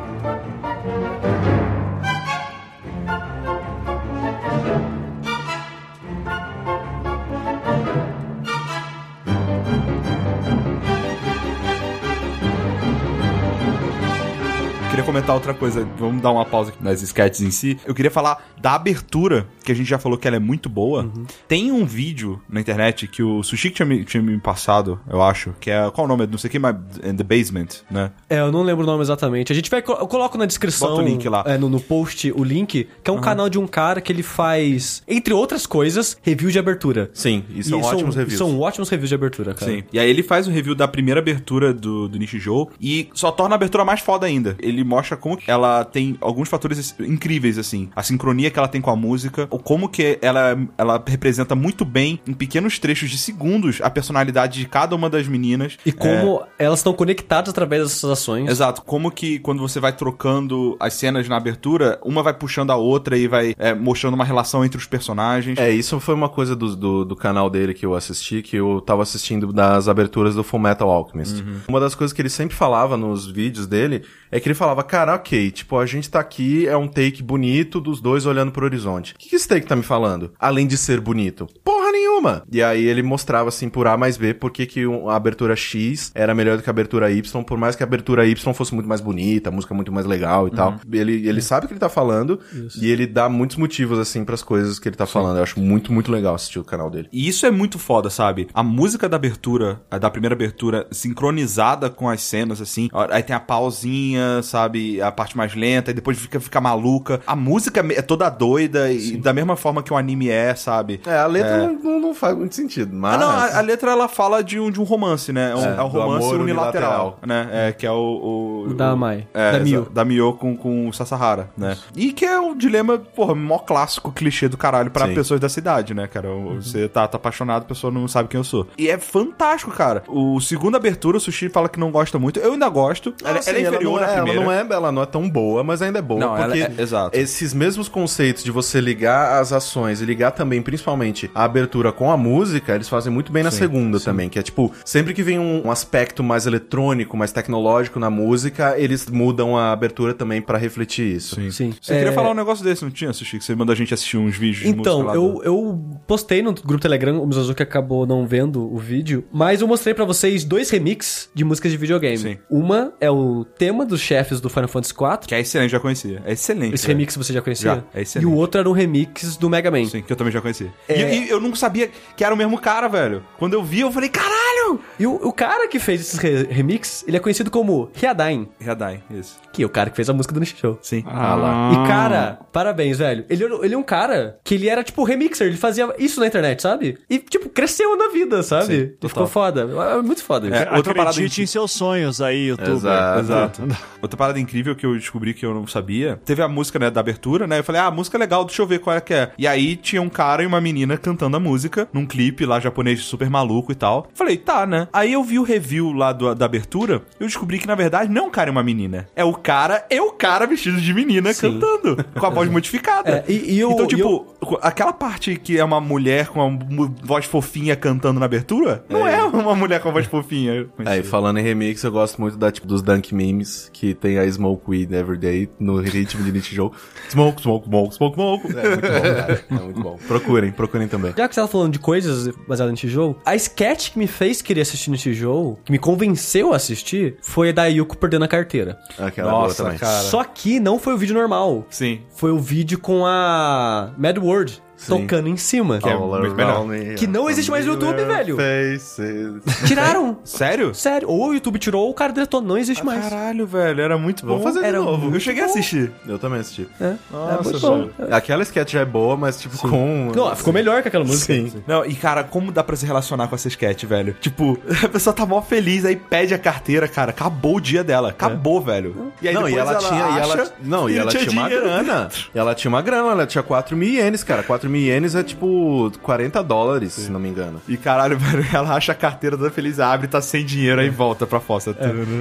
Queria comentar outra coisa, vamos dar uma pausa aqui nas sketches em si. Eu queria falar da abertura, que a gente já falou que ela é muito boa. Tem um vídeo na internet que o Sushi tinha me, tinha me passado, eu acho, que é. Qual o nome? Não sei o que, mas. In the Basement, né? É, eu não lembro o nome exatamente. A gente vai. Eu coloco na descrição. Bota o link lá. é, no, no post o link, que é um canal de um cara que ele faz, entre outras coisas, review de abertura. Sim, e são E ótimos reviews. São ótimos reviews de abertura, cara. Sim. E aí ele faz um review da primeira abertura do, do Nishijou e só torna a abertura mais foda ainda. Ele mostra como que ela tem alguns fatores incríveis, assim. A sincronia que ela tem com a música, ou como que ela, ela representa muito bem, em pequenos trechos de segundos, a personalidade de cada uma das meninas. E como elas estão conectadas através dessas ações. Exato, como que quando você vai trocando as cenas na abertura, uma vai puxando a outra e vai é, mostrando uma relação entre os personagens. É, isso foi uma coisa do, do, do canal dele que eu assisti, que eu tava assistindo das aberturas do Full Metal Alchemist. Uma das coisas que ele sempre falava nos vídeos dele é que ele falava, cara, ok, tipo, a gente tá aqui, é um take bonito dos dois olhando pro horizonte. O que, que esse take tá me falando? Além de ser bonito. Porra nenhuma! E aí ele mostrava, assim, por A mais B, por que que a abertura X era melhor do que a abertura Y, por mais que a abertura Y fosse muito mais bonita, a música muito mais legal e tal. Ele, ele sabe o que ele tá falando e ele dá muitos motivos, assim, pras coisas que ele tá falando. Eu acho muito, muito legal assistir o canal dele. E isso é muito foda, sabe? A música da abertura, da primeira abertura, sincronizada com as cenas, assim. Aí tem a pausinha, sabe? A parte mais lenta, e depois fica, fica maluca. A música é toda doida, e da mesma forma que o anime é, sabe? É, a letra Não, não, não faz muito sentido, mas... Ah, não, a, a letra ela fala de um, de um romance, né? É um, É, é um romance amor unilateral, unilateral. né? É, que é o. o da Mai. É, Da Mio. Da Mio com, com o Sasahara, né? E que é um dilema, porra, mó clássico, clichê do caralho pra Sim. pessoas da cidade, né, cara? O- Você tá, tá apaixonado, a pessoa não sabe quem eu sou. E é fantástico, cara. O segundo abertura, o Sushi fala que não gosta muito. Eu ainda gosto. Ah, ela, sim, ela é inferior à é, primeira. Ela não, é, ela não é tão boa, mas ainda é boa. Não, ela porque é- exato. esses mesmos conceitos de você ligar as ações e ligar também, principalmente, a abertura com a música, eles fazem muito bem na segunda também. Que é tipo, sempre que vem um, um aspecto mais eletrônico, mais tecnológico na música, eles mudam a abertura também pra refletir isso. Sim. Sim. Você queria É, falar um negócio desse, não tinha, Sushi? Que você mandou a gente assistir uns vídeos de música Então, lá eu, do- eu postei no grupo Telegram, o Mizazuki acabou não vendo o vídeo, mas eu mostrei pra vocês dois remix de músicas de videogame. Sim. Uma é o tema dos chefes do Final Fantasy IV. Que é excelente, já conhecia. É excelente. Esse velho. remix você já conhecia? Já, é excelente. E o outro era um remix do Mega Man. Sim, que eu também já conhecia. É. E, e eu não sabia que era o mesmo cara, velho. Quando eu vi, eu falei, caralho! E o, o cara que fez esses re- remix, ele é conhecido como Hyadain, Hyadai, isso. que é o cara que fez a música do Nishijou. Sim. Ah lá. E cara, parabéns, velho. Ele, ele é um cara que ele era tipo remixer, ele fazia isso na internet, sabe? E tipo, cresceu na vida, sabe? Sim, e ficou foda. É muito foda isso. É, outra parada Acredite em- em seus sonhos aí, youtuber. Exato. Exato. Outra parada incrível que eu descobri que eu não sabia, teve a música, né, da abertura, né? Eu falei, ah, a música é legal, deixa eu ver qual é que é. E aí tinha um cara e uma menina cantando a música, num clipe lá japonês super maluco e tal. Falei, tá, né? Aí eu vi o review lá do- da abertura, eu descobri que na verdade não é um cara e uma menina. É o cara e o cara vestido de menina Sim. cantando, com a voz modificada. É, e- e o- então, tipo, aquela parte que é uma mulher com uma voz fofinha cantando na abertura, não é, uma mulher com a voz fofinha. Aí, falando em remix, eu gosto muito da, tipo, dos Dunk Memes, que tem a Smoke Weed Everyday no ritmo de Nichijou. Smoke, smoke, smoke, smoke, smoke. É muito bom, cara. É muito bom. Procurem, procurem também. Já que você tava falando de coisas baseadas em tijolo, a sketch que me fez querer assistir no tijolo, que me convenceu a assistir, foi a da Yuko perdendo a carteira. Aquela Nossa, boa também. cara. Só que não foi o vídeo normal. Sim. Foi o vídeo com a Mad World Sim. tocando em cima. é muito melhor. Que não existe mais no YouTube, velho. Faces. Tiraram. Sério? Sério. Ou o YouTube tirou ou o cara deletou. Não existe mais. Caralho, velho, era muito bom. Vamos fazer de Era novo. muito Eu cheguei a bom. assistir. Eu também assisti. É. Nossa, é muito bom. Aquela sketch já é boa, mas, tipo, com... Não, ficou melhor que aquela música. Sim. Não, e cara, como dá pra se relacionar com essa sketch, velho? Tipo, a pessoa tá mó feliz, aí pede a carteira, cara. Acabou o dia dela. Acabou, velho. E aí não, e depois ela, tinha, e ela, acha não, e que ela tinha, uma dinheiro. grana. E ela tinha uma grana, ela tinha 4 mil ienes, cara. 4 mil ienes é tipo 40 dólares, se não me engano. E caralho, velho, ela acha a carteira da feliz, abre, tá sem dinheiro, aí volta pra fossa.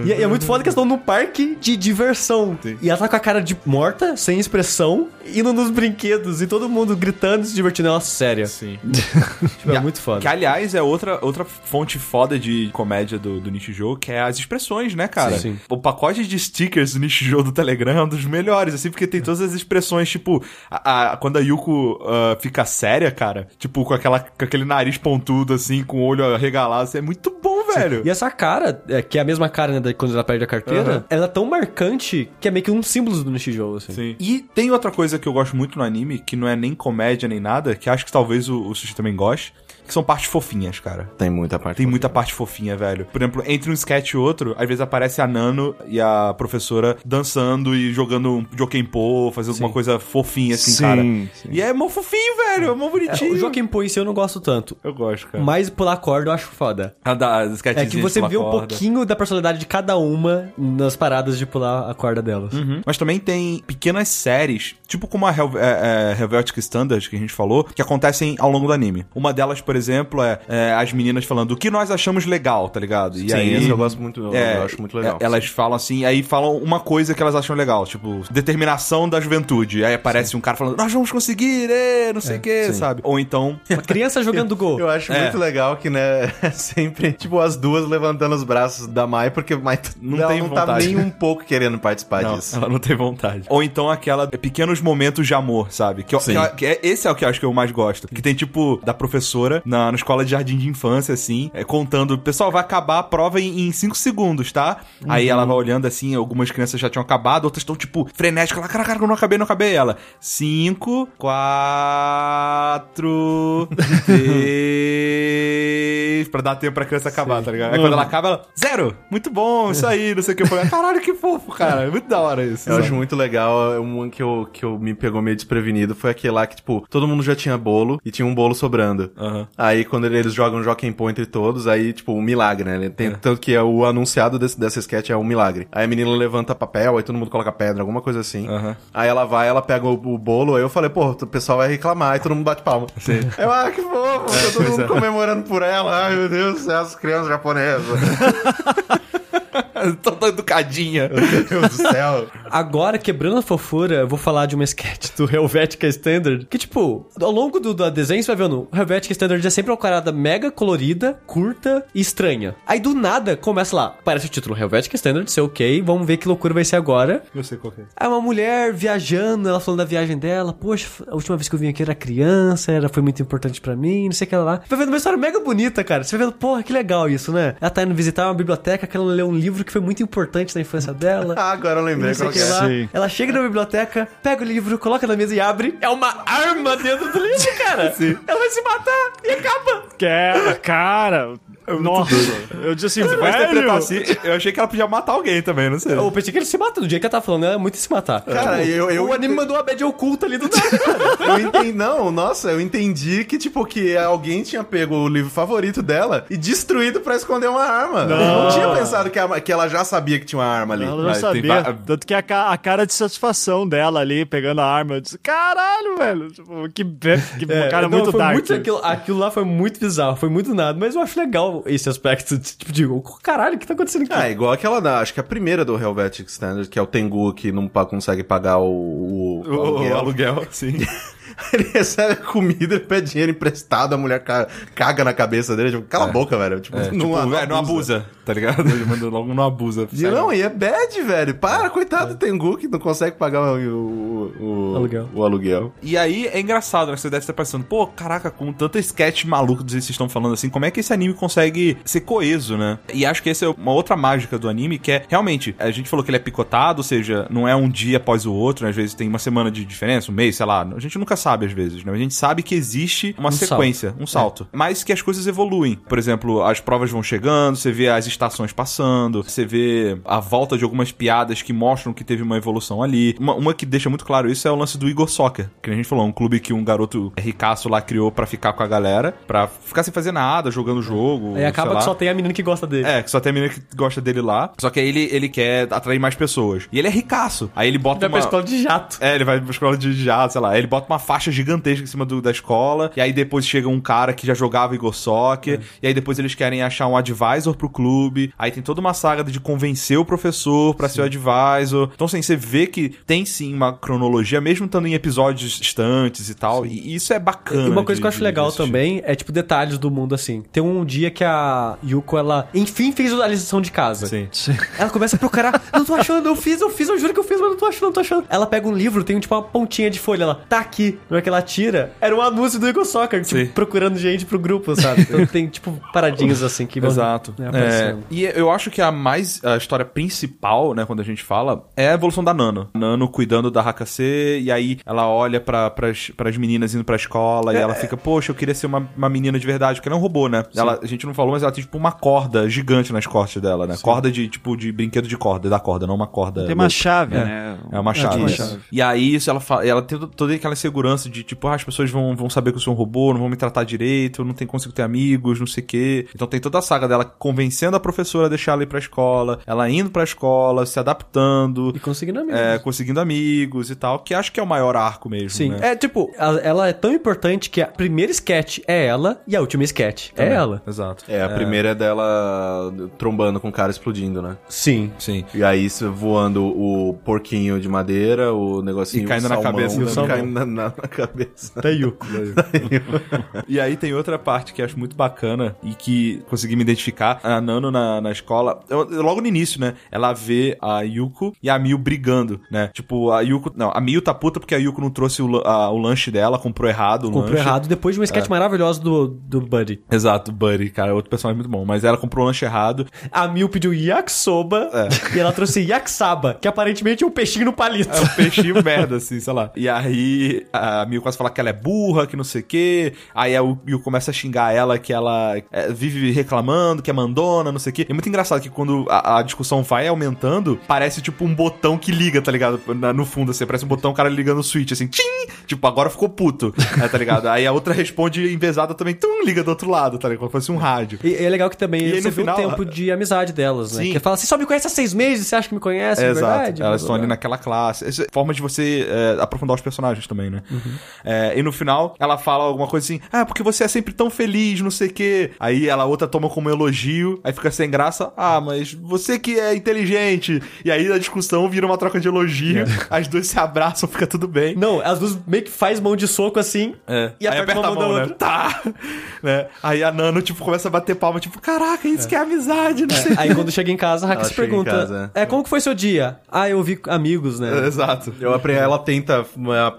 E, e é muito foda que eles estão num parque de diversão. E ela tá com a cara de morta, sem expressão, indo nos brinquedos e todo mundo gritando, se divertindo. Ela séria. Sim. Tipo, é muito foda. Que, aliás, é outra, outra fonte foda de comédia do, do Nishijou, que é as expressões, né, cara? Sim. Sim. O pacote de stickers do Nishijou do Telegram é um dos melhores, assim, porque tem todas as expressões, tipo, a, a- quando a Yuko ah, fica séria, cara, tipo, com, aquela, com aquele nariz pontudo, assim, com o olho arregalado, assim, é muito bom, velho. E essa cara, é, que é a mesma cara, né, da- quando ela perde a carteira, Aham. ela é tão marcante que é meio que um símbolo do Nishijou, assim. Sim. E tem outra coisa que eu gosto muito no anime, que não é nem comédia nem nada, que acho que talvez o, o Sushi também goste, que são partes fofinhas, cara. Tem muita parte. Tem muita parte fofinha, velho. Por exemplo, entre um sketch e outro, às vezes aparece a Nano e a professora dançando e jogando um Jokenpô, fazendo alguma coisa fofinha, assim, Sim, cara. sim. E é mó fofinho, velho. É mó É, bonitinho. o Joaquim Pô em si eu não gosto tanto. Eu gosto, cara. Mas pular corda eu acho foda. A da as É que você vê um pouquinho da personalidade de cada uma nas paradas de pular a corda delas. Uhum. Mas também tem pequenas séries, tipo como a Hel é, é, Helvetic Standard, que a gente falou, que acontecem ao longo do anime. Uma delas, por exemplo, é, é as meninas falando o que nós achamos legal, tá ligado? E Sim, aí, esse eu gosto muito, eu, É, eu acho muito legal. é, Elas falam assim, aí falam uma coisa que elas acham legal, tipo, determinação da juventude. Aí aparece um cara falando, nós vamos conseguir, é, não sei o que, sim. sabe? Ou então, Uma criança jogando gol. Eu acho É. muito legal que, né, é sempre, tipo, as duas levantando os braços da Mai, porque Mai Não ela tem não tá vontade. nem um pouco querendo participar não, disso. ela não tem vontade. Ou então aquela pequenos momentos de amor, sabe? Que, eu- Sim. que eu- que é, esse é o que eu acho que eu mais gosto. Que tem, tipo, da professora na, na escola de jardim de infância, assim, é, contando, pessoal, vai acabar a prova em 5 segunros, tá? Aí ela vai olhando assim, algumas crianças já tinham acabado, outras estão, tipo, frenéticas, lá, cara, cara, eu não acabei, não acabei. Ela, 5, 4, 3, pra dar tempo pra criança acabar, tá ligado? Aí quando ela acaba, ela, zero, muito bom, isso aí, não sei o que. Eu falei, caralho, que fofo, cara, é muito da hora isso. Eu sabe? acho muito legal, um que, eu, que eu me pegou meio desprevenido foi aquele lá que, tipo, todo mundo já tinha bolo e tinha um bolo sobrando. Aham. Aí quando eles jogam Joaquim Pô entre todos, aí, tipo, um milagre, né? Tem, Tanto que é o anunciado desse, dessa sketch é um milagre. Aí a menina levanta papel, aí todo mundo coloca pedra, alguma coisa assim. Aham. Aí ela vai, ela pega o, o bolo, aí eu falei, pô, o pessoal vai reclamar, aí todo mundo bate palma. Sim. Eu, ah, que fofo, tá todo mundo é. comemorando por ela. Ai, meu Deus do céu, as crianças japonesas. Toda educadinha. meu Deus do céu. Agora, quebrando a fofura, eu vou falar de uma sketch do Helvetica Standard. Que, tipo, ao longo do, do desenho, você vai vendo, o Helvetica Standard é sempre uma parada mega colorida, curta e estranha. Aí, do nada, começa lá, aparece o título Helvetica Standard, sei ok, vamos ver que loucura vai ser agora. Eu sei qual é. Aí uma mulher viajando, ela falando da viagem dela. Poxa, a última vez que eu vim aqui era criança, era, foi muito importante pra mim, não sei o que lá. Vai vendo uma história mega bonita, cara. Você vai vendo, porra, que legal isso, né? Ela tá indo visitar uma biblioteca que ela leu um livro que foi muito importante na infância dela. Ah, agora eu lembrei qual que é. lá. Sim. Ela chega na biblioteca, pega o livro, coloca na mesa e abre. É uma arma dentro do livro, cara. Ela vai se matar e acaba. Que é, nossa, eu disse assim, velho, assim, eu achei que ela podia matar alguém também, não sei. Eu pensei que ele se mata. No dia que ela tá falando, é muito se matar. Cara, eu- eu o anime mandou uma bad oculta ali do nada. Eu entendi, não, nossa, eu entendi que, tipo, que alguém tinha pego o livro favorito dela e destruído pra esconder uma arma. Eu não tinha pensado que, a- que ela já sabia que tinha uma arma ali. ela não Mas tem sabia. va- Tanto que a, a cara de satisfação dela ali, pegando a arma, eu disse, caralho, velho, tipo, que, que cara não, muito foi dark. muito aquilo, aquilo lá foi muito bizarro, foi muito nada. Mas eu acho legal esse aspecto. de, Tipo, digo, caralho, o que tá acontecendo aqui? É igual aquela da, acho que a primeira do Helvetic Standard, que é o Tengu que não consegue pagar o, o, o O, aluguel. aluguel, sim. Ele recebe a comida, ele pede dinheiro emprestado, a mulher ca- caga na cabeça dele, tipo, cala a boca, velho. Tipo, É, não, tipo, é, não abusa, tá ligado? Ele manda logo não abusa. E não, e é bad, velho. Para, coitado do Tengu que não consegue pagar o, o, o- Aluguel. o aluguel. E aí é engraçado, né? Você deve estar pensando, pô, caraca, com tanto sketch maluco que vocês estão falando assim, como é que esse anime consegue ser coeso, né? E acho que essa é uma outra mágica do anime, que é realmente, a gente falou que ele é picotado, ou seja, não é um dia após o outro, né? Às vezes tem uma semana de diferença, um mês, sei lá. A gente nunca sabe às vezes, né? A gente sabe que existe uma Um sequência, um salto. Mas que as coisas evoluem. Por exemplo, as provas vão chegando, você vê as estações passando, você vê a volta de algumas piadas que mostram que teve uma evolução ali. Uma, uma que deixa muito claro isso é o lance do Igor Soccer, que a gente falou, um clube que um garoto ricaço lá criou pra ficar com a galera, pra ficar sem fazer nada, jogando o jogo. Aí acaba que só tem a menina que gosta dele. É, que só tem a menina que gosta dele lá. Só que aí ele, ele quer atrair mais pessoas. E ele é ricaço. Aí ele bota Vai pra uma... escola de jato. É, ele vai pra escola de jato, sei lá. Ele bota uma faixa gigantesca em cima do- da escola. E aí depois chega um cara que já jogava Igor Soccer. E aí depois eles querem achar um advisor pro clube. Aí tem toda uma saga de convencer o professor pra ser o advisor. Então, assim, você vê que tem sim uma cronologia, mesmo estando em episódios distantes e tal. E isso é bacana. E uma coisa de- que eu acho legal assistir. também é, tipo, detalhes do mundo assim. Tem um dia que a Yuko, ela, enfim, fez a lição de casa. Sim. Ela começa a procurar. não tô achando, eu fiz, eu fiz, eu juro que eu fiz, mas não tô achando, não tô achando. Ela pega um livro, tem tipo uma pontinha de folha, ela tá aqui. Na hora que ela tira, era um anúncio do Eagle Soccer, tipo, Sim. procurando gente pro grupo, sabe? Então tem, tipo, paradinhas assim que. Exato. né, É, e eu acho que a mais a história principal, né, quando a gente fala, é a evolução da Nano. Nano cuidando da Hakase, e aí ela olha para as meninas indo pra escola, e ela fica, poxa, eu queria ser uma, uma menina de verdade, porque ela é um robô, né? Ela, a gente não falou, mas ela tem tipo uma corda gigante nas costas dela, né? Corda de, tipo, de brinquedo de corda, da corda, não uma corda. Tem uma louca. chave, É. né? É uma chave. uma isso. chave. E aí, isso ela, fala, ela tem toda aquela segurança de, tipo, ah, as pessoas vão, vão saber que eu sou um robô, não vão me tratar direito, eu não tenho, consigo ter amigos, não sei o quê. Então tem toda a saga dela convencendo a professora a deixar ela ir pra escola, ela indo pra escola, se adaptando, E conseguindo amigos. é, conseguindo amigos e tal, que acho que é o maior arco mesmo, Sim, né? é tipo, a- ela é tão importante que a primeira sketch é ela e a última sketch é Também. ela. Exato. É, a primeira é dela trombando com o cara explodindo, né? Sim. Sim. E aí isso voando o porquinho de madeira, o negocinho E caindo o na salmão, cabeça do né? salmão. caindo na, na- na cabeça. Da Yuko. E aí tem outra parte que eu acho muito bacana e que consegui me identificar. A Nano na, na escola, eu- logo no início, né? Ela vê a Yuko e a Miu brigando, né? Tipo, a Yuko. Não, a Miu tá puta porque a Yuko não trouxe o, a- o lanche dela, comprou errado Comprou lanche. errado depois de uma sketch maravilhosa do, do Buddy. Exato, Buddy, cara, outro personagem muito bom. Mas ela comprou o lanche errado. A Mil pediu yakisoba e ela trouxe yaksaba, que aparentemente é um peixinho no palito. É um peixinho merda, assim, sei lá. E aí a Miu quase fala que ela é burra, que não sei o quê. Aí a Miu começa a xingar ela que ela é, vive reclamando, que é mandona, não sei o quê. É muito engraçado que quando a, a discussão vai aumentando, parece tipo um botão que liga, tá ligado? Na- no fundo, assim, parece um botão, o cara ligando o switch, assim, tchim! Tipo, agora ficou puto, é, tá ligado? Aí a outra responde envezada também, tum, liga do outro lado, tá ligado? Como se fosse um rádio. E é legal que também E aí, você vê final, o tempo de amizade delas, né? Sim. Que fala, você só me conhece há seis meses, você acha que me conhece, É, de exato. verdade? Elas estão ali naquela classe. Essa é forma de você é, aprofundar os personagens também, né? Uhum. É, e no final, ela fala alguma coisa assim: Ah, porque você é sempre tão feliz, não sei o quê. Aí ela outra toma como elogio, aí fica sem graça. Ah, mas você que é inteligente. E aí a discussão vira uma troca de elogio. As duas se abraçam, fica tudo bem. Não, as duas meio que faz mão de soco assim É. e aí aperta, uma mão, da né? outra. Tá! né? Aí a Nano, tipo, começa a bater palma, tipo, caraca, isso que é amizade, não sei. Aí quando chega em casa, a Haka se pergunta: casa, é. como que foi seu dia? Ah, eu vi amigos, né? Exato. Eu aprendi, ela tenta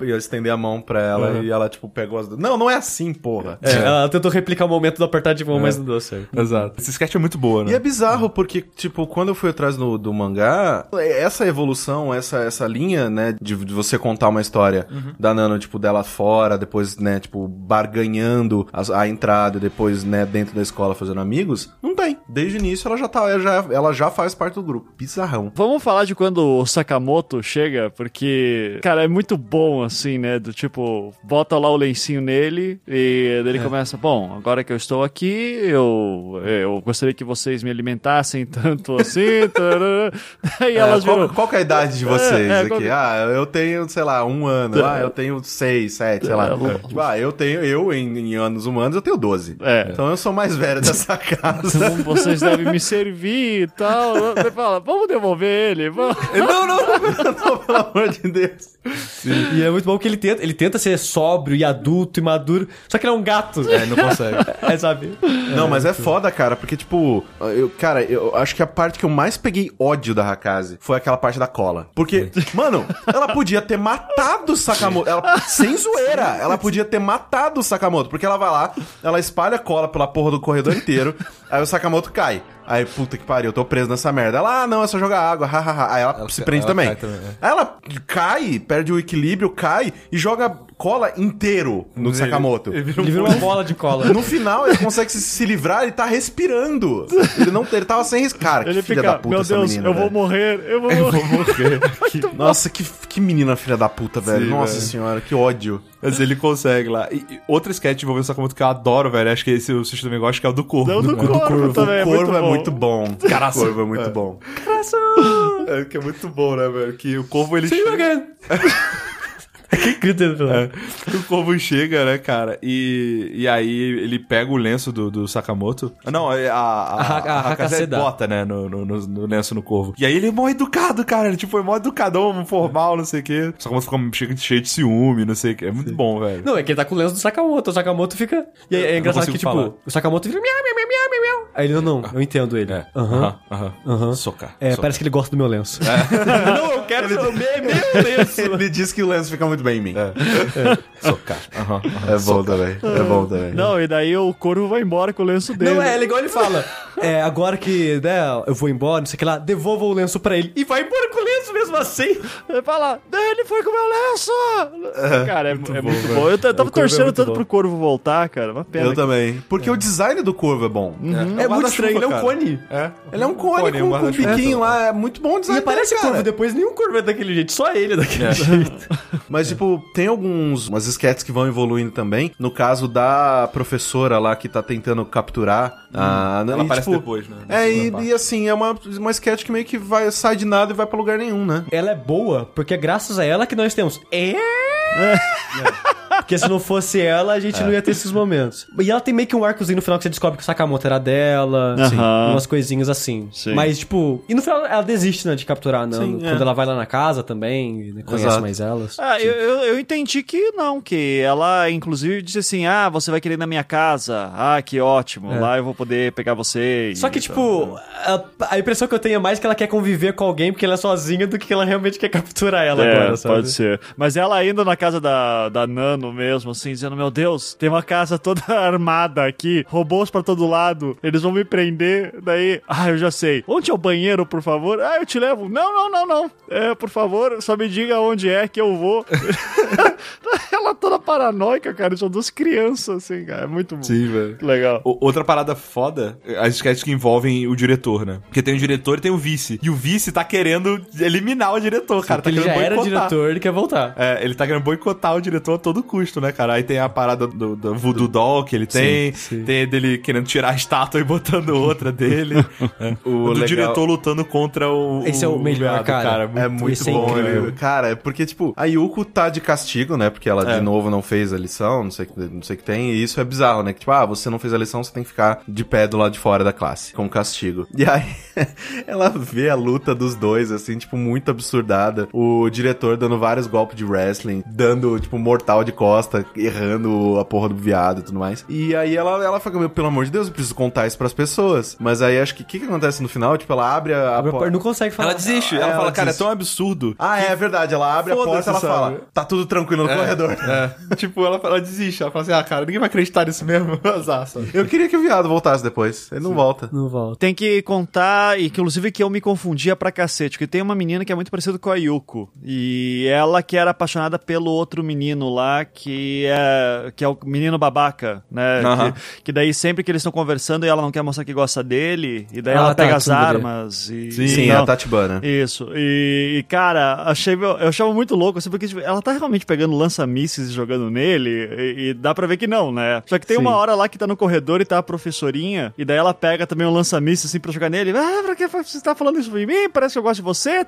é, estender a mão pra ela e ela, tipo, pegou as duas. Não, não é assim, porra. É, ela tentou replicar o momento do apertar de mão, mas não deu certo. Exato. Esse sketch é muito boa. Né? E é bizarro, porque, tipo, quando eu fui atrás do, do mangá, essa evolução, essa, essa linha, né, de, de você contar uma história da Nano, tipo, dela fora, depois, né, tipo, barganhando a, a entrada e depois, né, dentro da escola fazendo amigos, não tem. Desde o início ela já tá, ela já, ela já faz parte do grupo. Bizarrão. Vamos falar de quando o Sakamoto chega, porque, cara, é muito bom, assim, né? Do tipo, bota lá o lencinho nele e ele começa, bom, agora que eu estou aqui, eu, eu gostaria que vocês me alimentassem tanto assim. tarará. Aí É, elas qual, viram. qual que é a idade de vocês É, é, aqui? qual Ah, eu tenho, sei lá, um ano. Ah, eu tenho seis, sete, sei lá. É, Tipo, ah, eu tenho, eu em, em anos humanos, eu tenho 12. É. Então eu sou mais velho dessa casa. Como vocês devem me servir e tal. Você fala, vamos devolver ele. Vamos. não, não, não, pelo amor de Deus. E é muito bom que ele tenta, ele tenta ser sóbrio e adulto e maduro, só que ele é um gato. É, não consegue. É, sabe? Não, mas é foda, cara, porque, tipo, eu, cara, eu acho que a parte que eu mais peguei ódio da Hakaze foi aquela parte da cola. Porque, mano, ela podia ter matado o Sakamoto. Ela, sem zoeira, ela podia ter matado o Sakamoto. Porque ela vai lá, ela espalha cola pela porra do corredor inteiro, aí o Sakamoto cai. Aí, puta que pariu, eu tô preso nessa merda. Ela, ah, não, é só jogar água, hahaha. Aí ela, Ela se prende ela também. cai também, é. Aí ela cai, perde o equilíbrio, cai e joga cola inteiro no Sakamoto. Ele vira um Ele vira uma bola de cola. No final, ele consegue se, se livrar, ele tá respirando. Ele não ele tava sem riscar. Ele que filha fica, da puta meu essa Deus, menina, eu vou velho. morrer, eu vou morrer. Nossa, que, que menina filha da puta, velho. Sim, Nossa velho. senhora, que ódio. Mas ele consegue lá. E, e outra sketch envolvendo o Sakamoto que eu adoro, velho. Acho que esse o Sushi também gosta, que é o do corvo. Não, do cara. corvo, também, é o corvo é muito bom. Caraca. O corvo é muito bom. É, que é muito bom, né, velho? Que o corvo ele See you chega. grita ele falando. É, o corvo chega, né, cara? E, e aí ele pega o lenço do, do Sakamoto. Não, é a, a, A a bota, né, no, no, no- lenço no corvo. E aí ele é mó educado, cara. Ele, tipo, é mó educadão, formal, não sei o quê. O Sakamoto fica cheio, cheio de ciúme, não sei o quê. É muito bom, velho. Não, é que ele tá com o lenço do Sakamoto. O Sakamoto fica. E é, é engraçado que, tipo, o Sakamoto fica. Miau, miau, miau, miau, miau. Aí ele, não, não, eu entendo ele. É. Aham. aham. Aham. Socar. É, parece que ele gosta do meu lenço. não, eu quero meu, meu lenço. Ele diz que o lenço fica muito bem em mim. Socar. Aham. É, bom também. É bom também. Não, e daí o corvo vai embora com o lenço dele. Não, é, é igual ele fala. É, agora que, né, eu vou embora, não sei o que lá, devolva o lenço pra ele. E vai embora com o lenço mesmo assim. Ele fala, ele foi com o meu lenço! cara, é muito, é muito bom, bom. Eu tava O é torcendo muito tanto bom. pro corvo voltar, cara. Uma pena. Eu também. Porque o design do corvo é bom. É, muito estranho, ele é um cara. cone. É. Ele é um cone, cone, com, um com um biquinho lá. É muito bom o E design aparece dele, corvo depois, nenhum corvo é daquele jeito, só ele é daquele jeito. Mas, tipo, tem alguns umas sketches que vão evoluindo também. No caso da professora lá que tá tentando capturar a. Ela e, aparece tipo, depois, né? Na É, e, e assim, é uma, uma sketch que meio que vai, sai de nada e vai pra lugar nenhum, né? Ela é boa, porque é graças a ela que nós temos. É. Porque se não fosse ela, a gente não ia ter esses momentos. E ela tem meio que um arcozinho no final que você descobre que o Sakamoto era dela. Sim. Umas coisinhas assim. Sim. Mas, tipo. E no final ela desiste, né, de capturar a Nano. Sim, é. Quando ela vai lá na casa também, né, conhece Exato. mais elas. Ah, eu, eu, eu entendi que não, que ela inclusive disse assim: ah, você vai querer ir na minha casa. Ah, que ótimo. Lá eu vou poder pegar você. Só que, tipo, a, a impressão que eu tenho é mais que ela quer conviver com alguém porque ela é sozinha do que ela realmente quer capturar ela É, agora, sabe? pode ser. Mas ela indo na casa da, da Nano mesmo, assim, dizendo: Meu Deus, tem uma casa toda armada aqui, robôs pra todo lado, eles vão me prender. Daí, ah, eu já sei. Onde é o banheiro, por favor? Ah, eu te levo. Não, não, não, não. É, por favor, só me diga onde é que eu vou. ela toda paranoica, cara. São duas crianças, assim, cara. É muito bom. Sim, velho. Legal. O- Outra parada foda, as sketches que envolvem o diretor, né? Porque tem o diretor e tem o vice. E o vice tá querendo eliminar o diretor, cara. Porque Tá ele já querendo era boicotar. diretor, ele quer voltar. É, ele tá querendo boicotar o diretor a todo custo, né, cara? Aí tem a parada do, do Voodoo Doll que ele tem, sim. tem dele querendo tirar a estátua e botando outra dele. é. O O do legal- diretor lutando contra o. Esse é o melhor, viado, cara. É muito é bom, incrível. ele- Cara, é porque, tipo, a Yuko tá de castigo, né? Porque ela, É. de novo, não fez a lição, não sei, não sei o que tem. E isso é bizarro, né? Que, tipo, ah, você não fez a lição, você tem que ficar de pé do lado de fora da classe, como castigo. E aí, ela vê a luta dos dois, assim, tipo, muito absurdada. O diretor dando vários golpes de wrestling, dando, tipo, mortal de bosta, errando a porra do viado e tudo mais. E aí ela, ela fala, meu, pelo amor de Deus, eu preciso contar isso pras pessoas. Mas aí acho que o que, que acontece no final? Tipo, ela abre a, a porta. Não consegue falar. Ela desiste. Ela, ela fala, cara, é tão absurdo. Ah, é verdade. Ela abre a porta e ela Foda-se, fala: sabe? tá tudo tranquilo no corredor. É. tipo, ela, ela desiste. Ela fala assim, ah, cara, ninguém vai acreditar nisso mesmo. Azar, sabe? Eu queria que o viado voltasse depois. Ele não volta. Não volta. Tem que contar, e que, inclusive que eu me confundia pra cacete, porque tem uma menina que é muito parecida com a Yuko. E ela que era apaixonada pelo outro menino lá, que é, que é o menino babaca, né? Que, que daí sempre que eles estão conversando e ela não quer mostrar que gosta dele, e daí Ah, ela tá, pega as armas e... Sim, não. a Tatibana. Isso. E, e, cara, achei, eu achava muito louco, assim, porque tipo, ela tá realmente pegando lança-mísseis e jogando nele, e, e dá pra ver que não, né? Só que tem Sim. uma hora lá que tá no corredor e tá a professorinha, e daí ela pega também um lança-mísseis assim pra jogar nele. Ah, pra que você tá falando isso pra mim? Parece que eu gosto de você.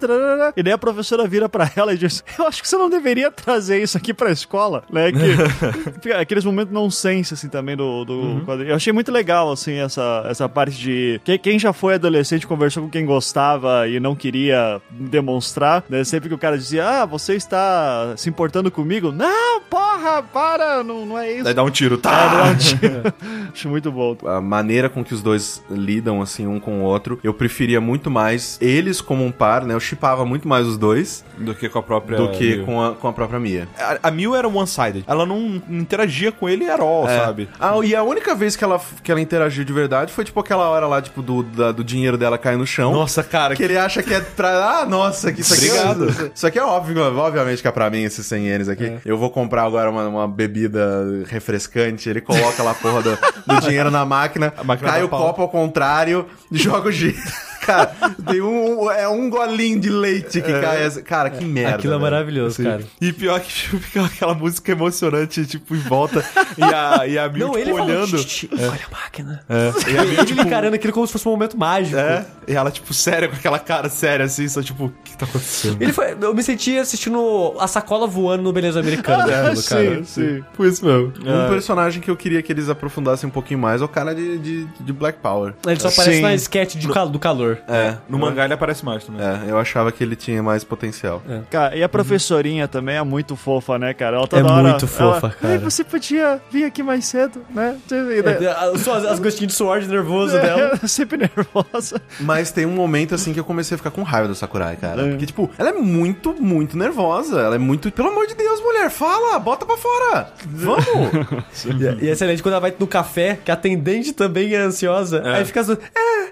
E daí a professora vira pra ela e diz: Eu acho que você não deveria trazer isso aqui pra escola, né? Que, fica aqueles momentos nonsense, assim, também do, do quadrinho. Eu achei muito legal, assim, essa, essa parte de. que- Quem já foi adolescente conversou com quem gostava e não queria demonstrar, né? Sempre que o cara dizia: Ah, você está se importando comigo? Não, porra, para, não, não é isso. Daí dá um tiro, É, tá? não, tio. Acho muito bom. a maneira com que os dois lidam, assim, um com o outro, eu preferia muito mais eles como um par, né? Eu chipava muito mais os dois Do que com a própria. do que Mil. com a, com a própria Mia. A, a Mil era one-sided. Ela não interagia com ele at all, É. sabe? Ah, e a única vez que ela, que ela interagiu de verdade foi, tipo, aquela hora lá, tipo, do, da- do dinheiro dela cair no chão. Nossa, cara. Que ele acha que é pra. Ah, nossa, que isso aqui Obrigado. é. Isso aqui é óbvio, obviamente que é pra mim esses 100 ienes aqui. Eu vou comprar agora uma, uma bebida refrescante. Ele coloca lá a porra do, do dinheiro na máquina, máquina cai o pau. copo ao contrário, joga o giro. Cara, tem um, é um golinho de leite que cai. assim. Cara, que merda. Aquilo é velho. maravilhoso, cara. E pior que fica aquela música emocionante, tipo, em volta. E a, e a Mil, Não, tipo, ele olhando. "Tch, tch, olha a máquina. E a Mil, Ele tipo, encarando aquilo como se fosse um momento mágico. é, e ela, tipo, séria, com aquela cara séria, assim, só tipo, o que tá acontecendo? Ele foi, eu me senti assistindo a sacola voando no Beleza Americana. daquilo, cara. sim, sim. Foi isso mesmo. Um personagem que eu queria que eles aprofundassem um pouquinho mais é o cara de, de, de Black Power. Ele só aparece Sim. na sketch de do calor. É, No mangá ele aparece mais também. É, eu achava que ele tinha mais potencial. Cara, e a professorinha também é muito fofa, né, cara? Ela toda É hora, muito fofa, ela, cara. "Ai, você podia vir aqui mais cedo, né? Daí- É, Só as, as gostinhas de suor de nervoso dela. sempre nervosa. Mas tem um momento assim que eu comecei a ficar com raiva da Sakurai, cara. É. Porque, tipo, ela é muito, muito nervosa. Ela é muito. Pelo amor de Deus, mulher, fala, bota pra fora. Vamos! E, e é excelente quando ela vai no café, que a atendente também é ansiosa. Aí fica assim, é,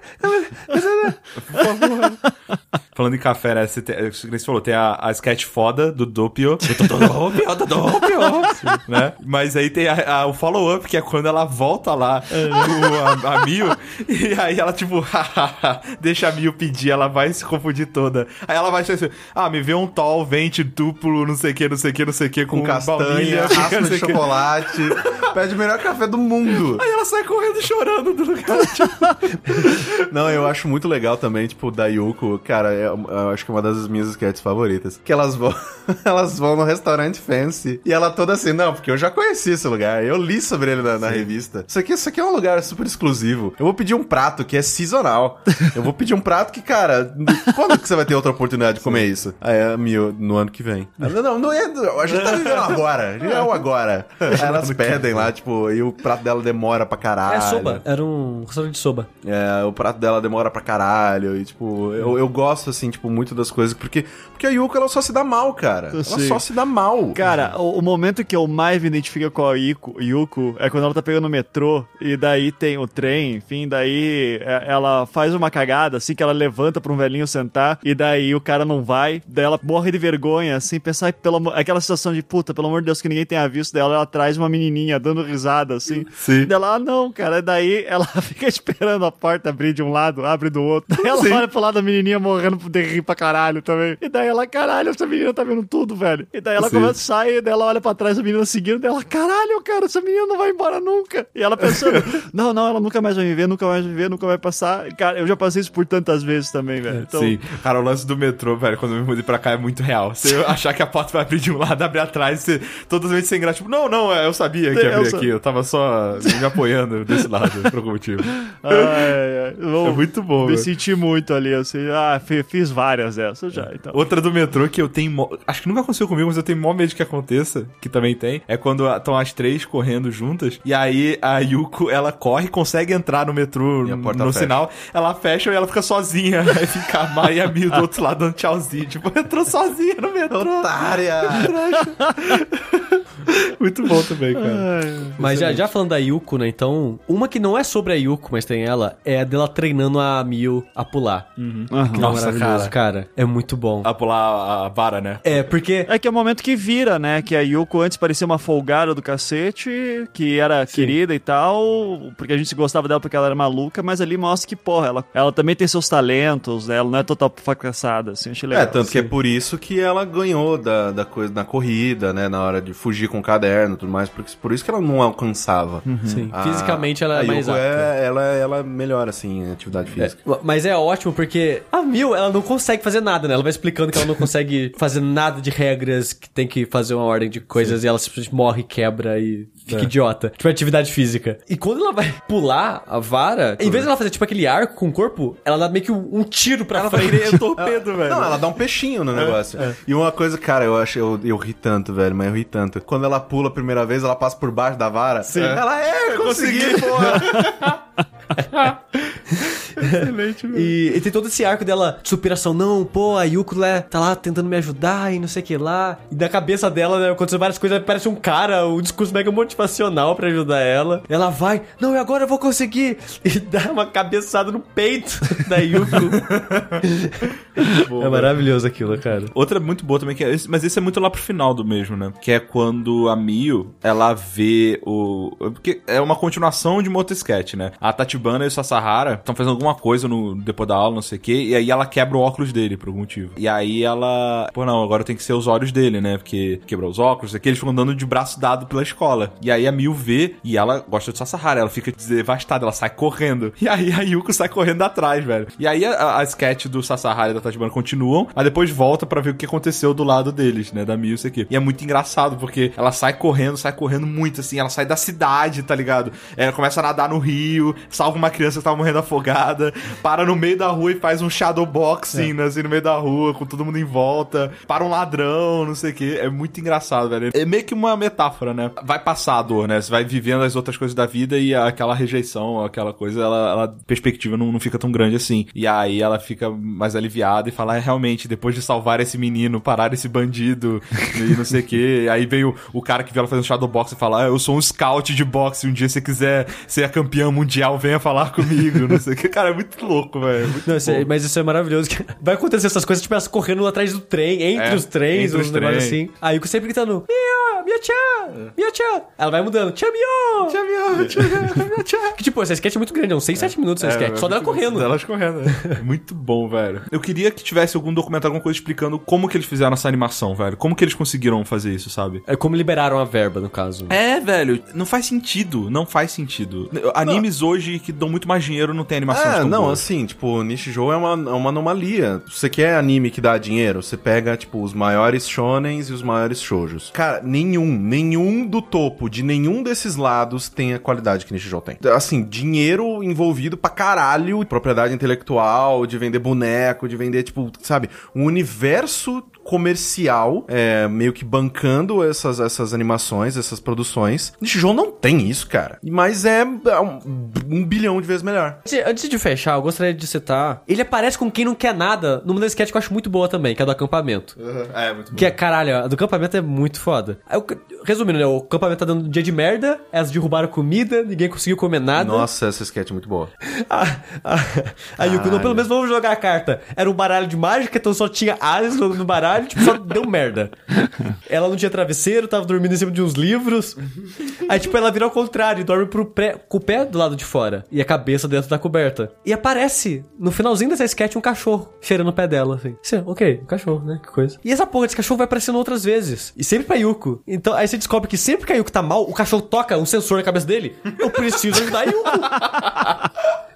mas- mas- Falando em café, né? Você, tem, é, você falou, tem a, a sketch foda do Doppio. Do Doppio, do Doppio. né? Mas aí tem a- a- o follow-up, que é quando ela volta lá com a, a Mil. E aí ela, tipo, deixa a Mil pedir, ela vai se confundir toda. Aí ela vai assim, ah, me vê um tall, vente duplo, não sei o que, não sei o que, não sei o que, com, Com castanha, baunilha, de chocolate. Pede o melhor café do mundo. Aí ela sai correndo chorando do lugar. Tipo, Não, eu acho muito legal também, tipo, da Yuko, cara, é- eu acho que é uma das minhas sketches favoritas. Que elas vão, elas vão no restaurante fancy e ela toda assim, não, porque eu já conheci esse lugar, eu li sobre ele na, na revista. Isso aqui, isso aqui é um lugar super exclusivo. Eu vou pedir um prato que é seasonal. Eu vou pedir um prato que, cara, quando que você vai ter outra oportunidade de comer isso? Aí a Mio, no ano que vem. Ela, não, não é, a gente tá vivendo agora, é o agora. Aí elas pedem lá, tipo, e o prato dela demora pra caralho. É soba. Era um restaurante de soba. É, o prato dela demora pra caralho. E, tipo, eu, eu gosto, assim, tipo, muito das coisas. Porque, porque a Yuko, ela só se dá mal, cara. Ela só se dá mal. Cara, o, o momento que eu mais me identifico com a Yuko, Yuko é quando ela tá pegando o metrô e daí tem o trem, enfim, daí é, ela faz uma cagada, assim, que ela levanta pra um velhinho sentar e daí o cara não vai, daí ela morre de vergonha, assim, pensar, "Ai, pelo aquela situação de puta, pelo amor de Deus, que ninguém tenha visto dela, ela traz uma menininha dando risada, assim. Sim. Dela, ah, não, cara, daí ela fica esperando a porta abrir de um lado, abre do outro. Daí ela Sim. olha pro lado da menininha morrendo de rir pra caralho também. E daí ela, caralho, essa menina tá vendo tudo, velho. E daí ela Sim. começa a sair, daí ela olha pra trás, a menina seguindo, dela, caralho, cara, essa menina não vai embora nunca. E ela pensando, não, não, ela nunca mais vai viver, nunca mais vai viver, nunca vai passar. Cara, eu já passei isso por tantas vezes também, velho. Então, Sim. Cara, o lance do metrô, velho, quando eu me mudei pra cá é muito real. Você achar que a porta vai abrir de um lado, abrir atrás, você totalmente sem graça. Tipo, não, não, é, eu sabia que ia abrir aqui. Eu tava só me apoiando desse lado, por algum motivo. ai, ai, ai. Bom, É muito bom, Me velho. Senti muito ali, assim. Ah, fi- fiz várias dessas já, então. Outra do metrô que eu tenho. mó- Acho que nunca aconteceu comigo, mas eu tenho mó medo que aconteça, que também tem. É quando estão as três correndo juntas. E aí a Yuko, ela corre, consegue entrar no metrô no fecha. sinal. Ela fecha e ela fica sozinha. Aí fica a Mai e a Mil do outro lado dando tchauzinho. Tipo, entrou sozinha no metrô. Otária! Muito bom também, cara. Mas já, já falando da Yuko, né? Então, uma que não é sobre a Yuko, mas tem ela, é a dela treinando a Mil a pular. Que é Nossa, maravilhoso, cara. É muito bom. A pular a vara, né? É, porque. É que é o momento que vira, né? Que a Yuko antes parecia uma folgada do cacete, que era querida e tal, porque a gente gostava dela porque ela era maluca, mas ali mostra que, porra, ela, ela também tem seus talentos, né? Ela não é total fracassada, assim, achei legal. É, tanto que é por isso que ela ganhou da, da coisa na corrida, né? Na hora de fugir com o caderno e tudo mais, porque, por isso que ela não alcançava. Sim, A- fisicamente ela a é mais apta. é, ela, ela melhora, assim, em atividade física. Mas é ótimo porque a Mil, ela não consegue fazer nada, né? Ela vai explicando que ela não consegue fazer nada de regras, que tem que fazer uma ordem de coisas e ela simplesmente morre, quebra e fica idiota. Tipo, atividade física. E quando ela vai pular a vara, em vez de ela fazer tipo aquele arco com o corpo, ela dá meio que um, um tiro pra Ela vai frente. querer torpedo, velho. Não, ela dá um peixinho no negócio. E uma coisa, cara, eu acho, eu, eu ri tanto, velho, mas eu ri tanto. Quando ela pula a primeira vez, ela passa por baixo da vara. Sim. Ela é, consegui, porra. Excelente. E, e tem todo esse arco dela de superação. Não, pô, a Yuko né, tá lá tentando me ajudar e não sei o que lá. E na cabeça dela, né, acontecem várias coisas, parece um cara, um discurso mega motivacional pra ajudar ela. Ela vai, não, e agora eu vou conseguir. E dá uma cabeçada no peito da Yuko. é maravilhoso aquilo, cara. Outra muito boa também, que é mas esse é muito lá pro final do mesmo, né? Que é quando a Mio, ela vê o... Porque é uma continuação de uma outra sketch, né? A Tatibana e o Sasahara estão fazendo alguma coisa no depois da aula, não sei o quê, e aí ela quebra o óculos dele por algum motivo. E aí ela... Pô, não, agora tem que ser os olhos dele, né? Porque quebrou os óculos, aqui eles ficam andando de braço dado pela escola. E aí a Mio vê, e ela gosta do Sasahara, ela fica devastada, ela sai correndo. E aí a Yuko sai correndo atrás, velho. E aí a, a sketch do Sasahara e da Tatibana continuam, mas depois volta pra ver o que aconteceu do lado deles, né? Da Mio, isso aqui. E é muito engraçado, porque ela sai correndo, sai correndo muito, assim, ela sai da cidade, tá ligado? Ela começa a nadar no rio, salva uma criança que tava morrendo afogada, para no meio da rua e faz um shadowboxing, né? Assim, no meio da rua, com todo mundo em volta, para um ladrão, não sei o quê. É muito engraçado, velho. É meio que uma metáfora, né? Vai passar a dor, né? Você vai vivendo as outras coisas da vida e aquela rejeição, aquela coisa, ela, ela perspectiva não, não fica tão grande assim. E aí ela fica mais aliviada e fala, é, realmente, depois de salvar esse menino, parar esse bandido e não sei o quê. Aí vem o, cara que viu ela fazendo shadowbox e fala, ah, eu sou um scout de boxe, um dia se você quiser ser a campeã mundial, venha falar comigo, não sei o que. Cara, é muito louco, velho. Muito Não, isso é- bom. mas isso é maravilhoso. Vai acontecer essas coisas, tipo, elas correndo atrás do trem, entre É, os trens, entre os trens. assim. Aí eu sempre gritando, Mia, Mia Chan, Mia Chan. Ela vai mudando, Chan Mio. Tchau, meu, tchau, meu, tchau. Que tipo, essa sketch é muito grande, é uns 6, 7 minutos essa sketch. Só dela correndo. Delas correndo. é. Muito bom, velho. Eu queria que tivesse algum documentário, alguma coisa explicando como que eles fizeram essa animação, velho. Como que eles conseguiram fazer isso, sabe? É como liberaram a verba, no caso. É, velho, não faz sentido. Não faz sentido. Animes hoje que dão muito mais dinheiro não tem animação É, não, boa. assim, tipo, Nishijou é uma, é uma anomalia. Você quer anime que dá dinheiro, você pega, tipo, os maiores shonens e os maiores shoujos. Cara, nenhum, nenhum do topo de nenhum desses lados tem a qualidade que Nishijou tem. Assim, dinheiro envolvido pra caralho, propriedade intelectual, de vender boneco, de vender, tipo, sabe, um universo comercial, é, meio que bancando essas, essas animações, essas produções. Nishijou não tem isso, cara. Mas é um, um bilhão de vezes melhor. Antes- Antes de fechar, eu gostaria de citar. Ele aparece com quem não quer nada numa das sketch que eu acho muito boa também, que é a do acampamento. É, muito bom. Que é, caralho, a do acampamento é muito foda. Aí, eu- resumindo, né? O acampamento tá dando um dia de merda, elas derrubaram comida, ninguém conseguiu comer nada. Nossa, essa sketch é muito boa. A, a, a Yuko, não, pelo menos vamos jogar a carta. Era um baralho de mágica, então só tinha Alice no, no baralho, tipo, só deu merda. Ela não tinha travesseiro, tava dormindo em cima de uns livros. Aí, tipo, ela vira ao contrário, dorme pro pré, com o pé do lado de fora e a cabeça dentro da coberta. E aparece, no finalzinho dessa sketch, um cachorro cheirando o pé dela, assim. Você, ok, um cachorro, né? Que coisa. E essa porra desse cachorro vai aparecendo outras vezes. E sempre pra Yuko. Então, aí você descobre que sempre que a Yuko tá mal, o cachorro toca um sensor na cabeça dele. Eu preciso ajudar a Yuko.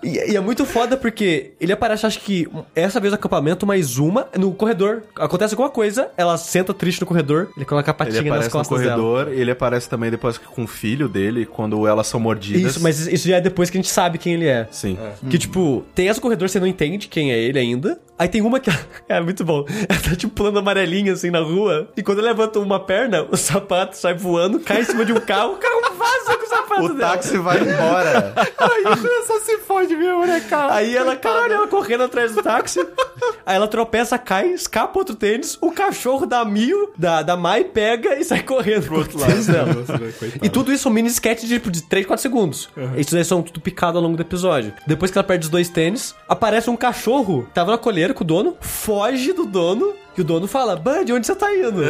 E, e é muito foda porque ele aparece, acho que essa vez no acampamento, mais uma, no corredor. Acontece alguma coisa, ela senta triste no corredor, ele coloca a patinha Ele nas aparece no costas dela. corredor, ele aparece também depois com o filho dele, quando elas são mordidas. Isso, mas isso já é depois que a gente sabe quem ele é. Sim. Que, tipo, tem essa no corredor, você não entende quem é ele ainda. Aí tem uma que. É muito bom. Ela tá, tipo, pulando amarelinha assim na rua. E quando ela levanta uma perna, o sapato sai voando, cai em cima de um carro, o carro vaza o dela. táxi vai embora. Aí só se fode mesmo, né, cara? Aí ela, caralho, ela correndo atrás do táxi. aí ela tropeça, cai, escapa outro tênis. O cachorro da Mio, da, da Mai, pega e sai correndo pro outro lado dela. E tudo isso é um mini sketch de, tipo, de 3, 4 segundos. Isso aí são tudo picado ao longo do episódio. Depois que ela perde os dois tênis, aparece um cachorro, tava na coleira com o dono, foge do dono. E o dono fala, Bud, onde você tá indo?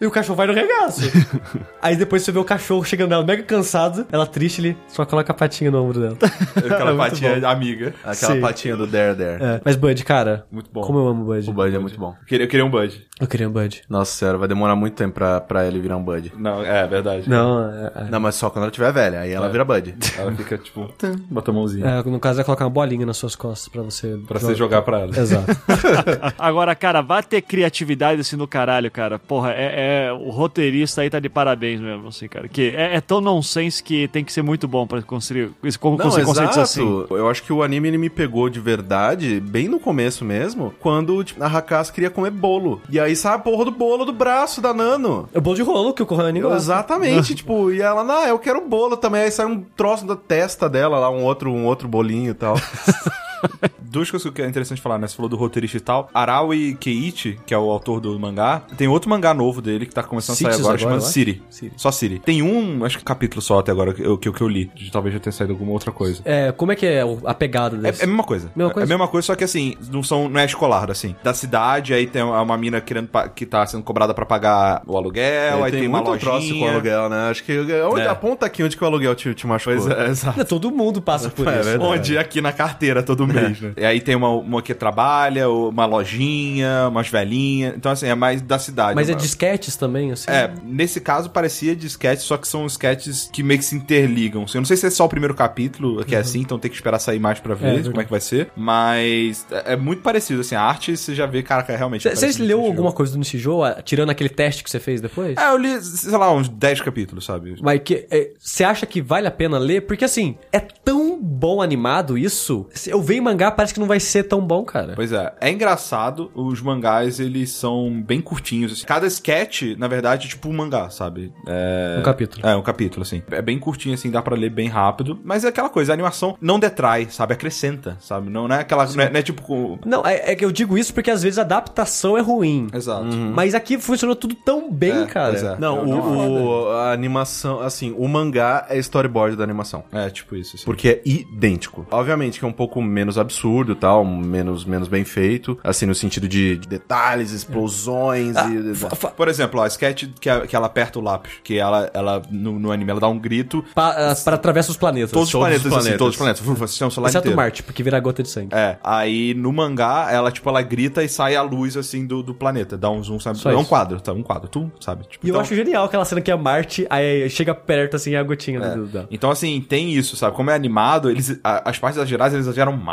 E o cachorro vai no regaço. Aí depois você vê o cachorro chegando nela mega cansado, ela triste, ele só coloca a patinha no ombro dela. Aquela Muito patinha bom. amiga. Aquela Sim. patinha do Dare Dare. É. Mas Bud, cara, Muito bom. como eu amo o Bud. O Bud é muito bom. Eu queria, eu queria um Bud. Eu queria um Bud. Nossa senhora, vai demorar muito tempo pra, pra ele virar um Bud. Não, é verdade. Não, é, é. Não, mas só quando ela tiver velha, aí ela vira Bud. Ela fica, tipo, bota a mãozinha. É, no caso é colocar uma bolinha nas suas costas pra você... Pra você jogar pra ela. Exato. Agora, cara, vai ter criatividade assim no caralho, cara. Porra, é, é- o roteirista aí tá de parabéns mesmo, assim, cara. Que é, é tão nonsense que tem que ser muito bom pra construir, como Não, conseguir conceitos assim. Eu acho que o anime ele me pegou de verdade, bem no começo mesmo, quando tipo, a Hakas queria comer bolo. E aí sai a porra do bolo do braço da Nano. É o bolo de rolo que o Corrani gosta. Exatamente, tipo, e ela, não, eu quero bolo também. Aí sai um troço da testa dela lá, um outro, um outro bolinho e tal. Duas coisas que é interessante falar, né? Você falou do roteirista e tal. Araui Keiichi, que é o autor do mangá, tem outro mangá novo dele que tá começando a sair agora, agora, chamado. Siri. Siri. Só Siri. Tem um, acho que capítulo só até agora que eu, que, eu- que eu li. Talvez já tenha saído alguma outra coisa. É, como é que é o- a pegada É, desse? é a mesma coisa. Mesma É coisa? a mesma coisa, só que assim, não, são, não é escolar, assim. Da cidade, aí tem uma mina querendo que tá sendo cobrada pra pagar o aluguel, aí tem, uma muito lojinha. troço com o aluguel, né? Acho que onde, É. aponta aqui onde que o aluguel te, te machucou. Pois é, exato. Todo mundo passa por É isso. verdade. Onde aqui na carteira todo mês, né? E aí tem uma, uma que trabalha, uma lojinha, umas velhinhas. Então, assim, é mais da cidade. Mas é disquetes também, assim? É, nesse caso parecia de sketches, só que são sketches que meio que se interligam. assim. Eu não sei se é só o primeiro capítulo que é assim, então tem que esperar sair mais pra ver verdade. como é que vai ser. Mas é é muito parecido, assim. A arte você já vê, cara, que é realmente. Você leu alguma coisa do Nishijou, tirando aquele teste que você fez depois? É, eu li, sei lá, uns 10 capítulos, sabe? Mas que é, você acha que vale a pena ler? Porque assim, é tão bom animado isso. Eu em mangá, parece que não vai ser tão bom, cara. Pois é, é engraçado, os mangás, eles são bem curtinhos, assim. Cada sketch, na verdade, é tipo um mangá, sabe? É... Um capítulo. É, um capítulo, assim. É bem curtinho, assim, dá pra ler bem rápido, mas é aquela coisa, a animação não detrai, sabe? Acrescenta, sabe? Não, não é aquela... Não é, não é tipo... com- Não, é, é que eu digo isso porque às vezes a adaptação é ruim. Exato. Mas aqui funcionou tudo tão bem, É, cara. pois é. Não, o, o- a animação, assim, o mangá é storyboard da animação. É, tipo isso, assim. Porque é idêntico. Obviamente que é um pouco menos absurdo e tal, menos, menos bem feito. Assim, no sentido de, de detalhes, explosões e. Por exemplo, ó, a sketch que, a- que ela aperta o lápis, que ela, ela no, no anime, ela dá um grito, Pa- para atravessar os planetas. todos os Todos os planetas, assim, planetas. todos os planetas, uf, sistema solar Exceto inteiro. Marte, porque vira gota de sangue. É, aí no mangá, ela, tipo, ela grita e sai a luz, assim, do, do planeta. Dá um zoom, sabe? Só é um quadro, tá? Um quadro, tu, sabe? Tipo, E eu então- acho genial aquela cena que é Marte, aí chega perto, assim, a gotinha do dela. Então, assim, tem isso, sabe? Como é animado, eles, a- as partes exageradas, eles exageram mais.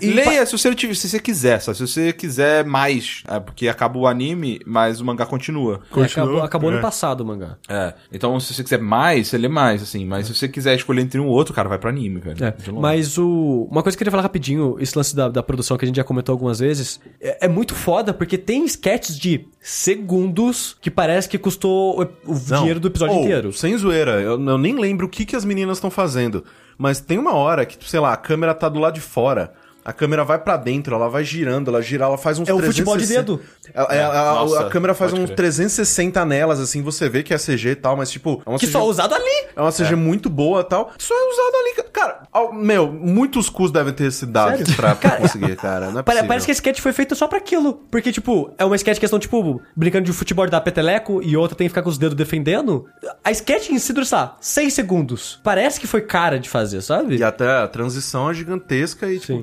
Leia se você, se você quiser, sabe? Se você quiser mais, é, porque acaba o anime, mas o mangá continua. É, acabou acabou ano passado o mangá. É, então se você quiser mais, você lê mais, assim. Mas se você quiser escolher entre um ou outro, cara, vai pro anime, velho. É, De longe. mas o. Uma coisa que eu queria falar rapidinho, esse lance da, da produção que a gente já comentou algumas vezes, é, é muito foda, porque tem sketches de segundos que parece que custou o, o dinheiro do episódio Ou, inteiro. Sem zoeira, eu, eu nem lembro o que, que as meninas estão fazendo. Mas tem uma hora que, sei lá, a câmera tá do lado de fora. A câmera vai pra dentro, ela vai girando, ela gira, ela faz uns É o futebol de 360. dedo. Ela- ela- a- Nossa, a câmera faz uns crer. 360 nelas, assim, você vê que é CG e tal, mas tipo. É uma Que CG só é usado ali. É uma CG muito boa e tal. Só é usado ali. Cara, ao- meu, muitos custos devem ter se dado Sério? pra, pra conseguir, cara. Não é possível. Parece que esse sketch foi feito só pra aquilo. Porque, tipo, é uma sketch que estão, tipo, brincando de futebol de dar peteleco e outra tem que ficar com os dedos defendendo. A sketch em si dura, sei lá, 6 segundos. Parece que foi cara de fazer, sabe? E até a transição é gigantesca e, tipo, Sim.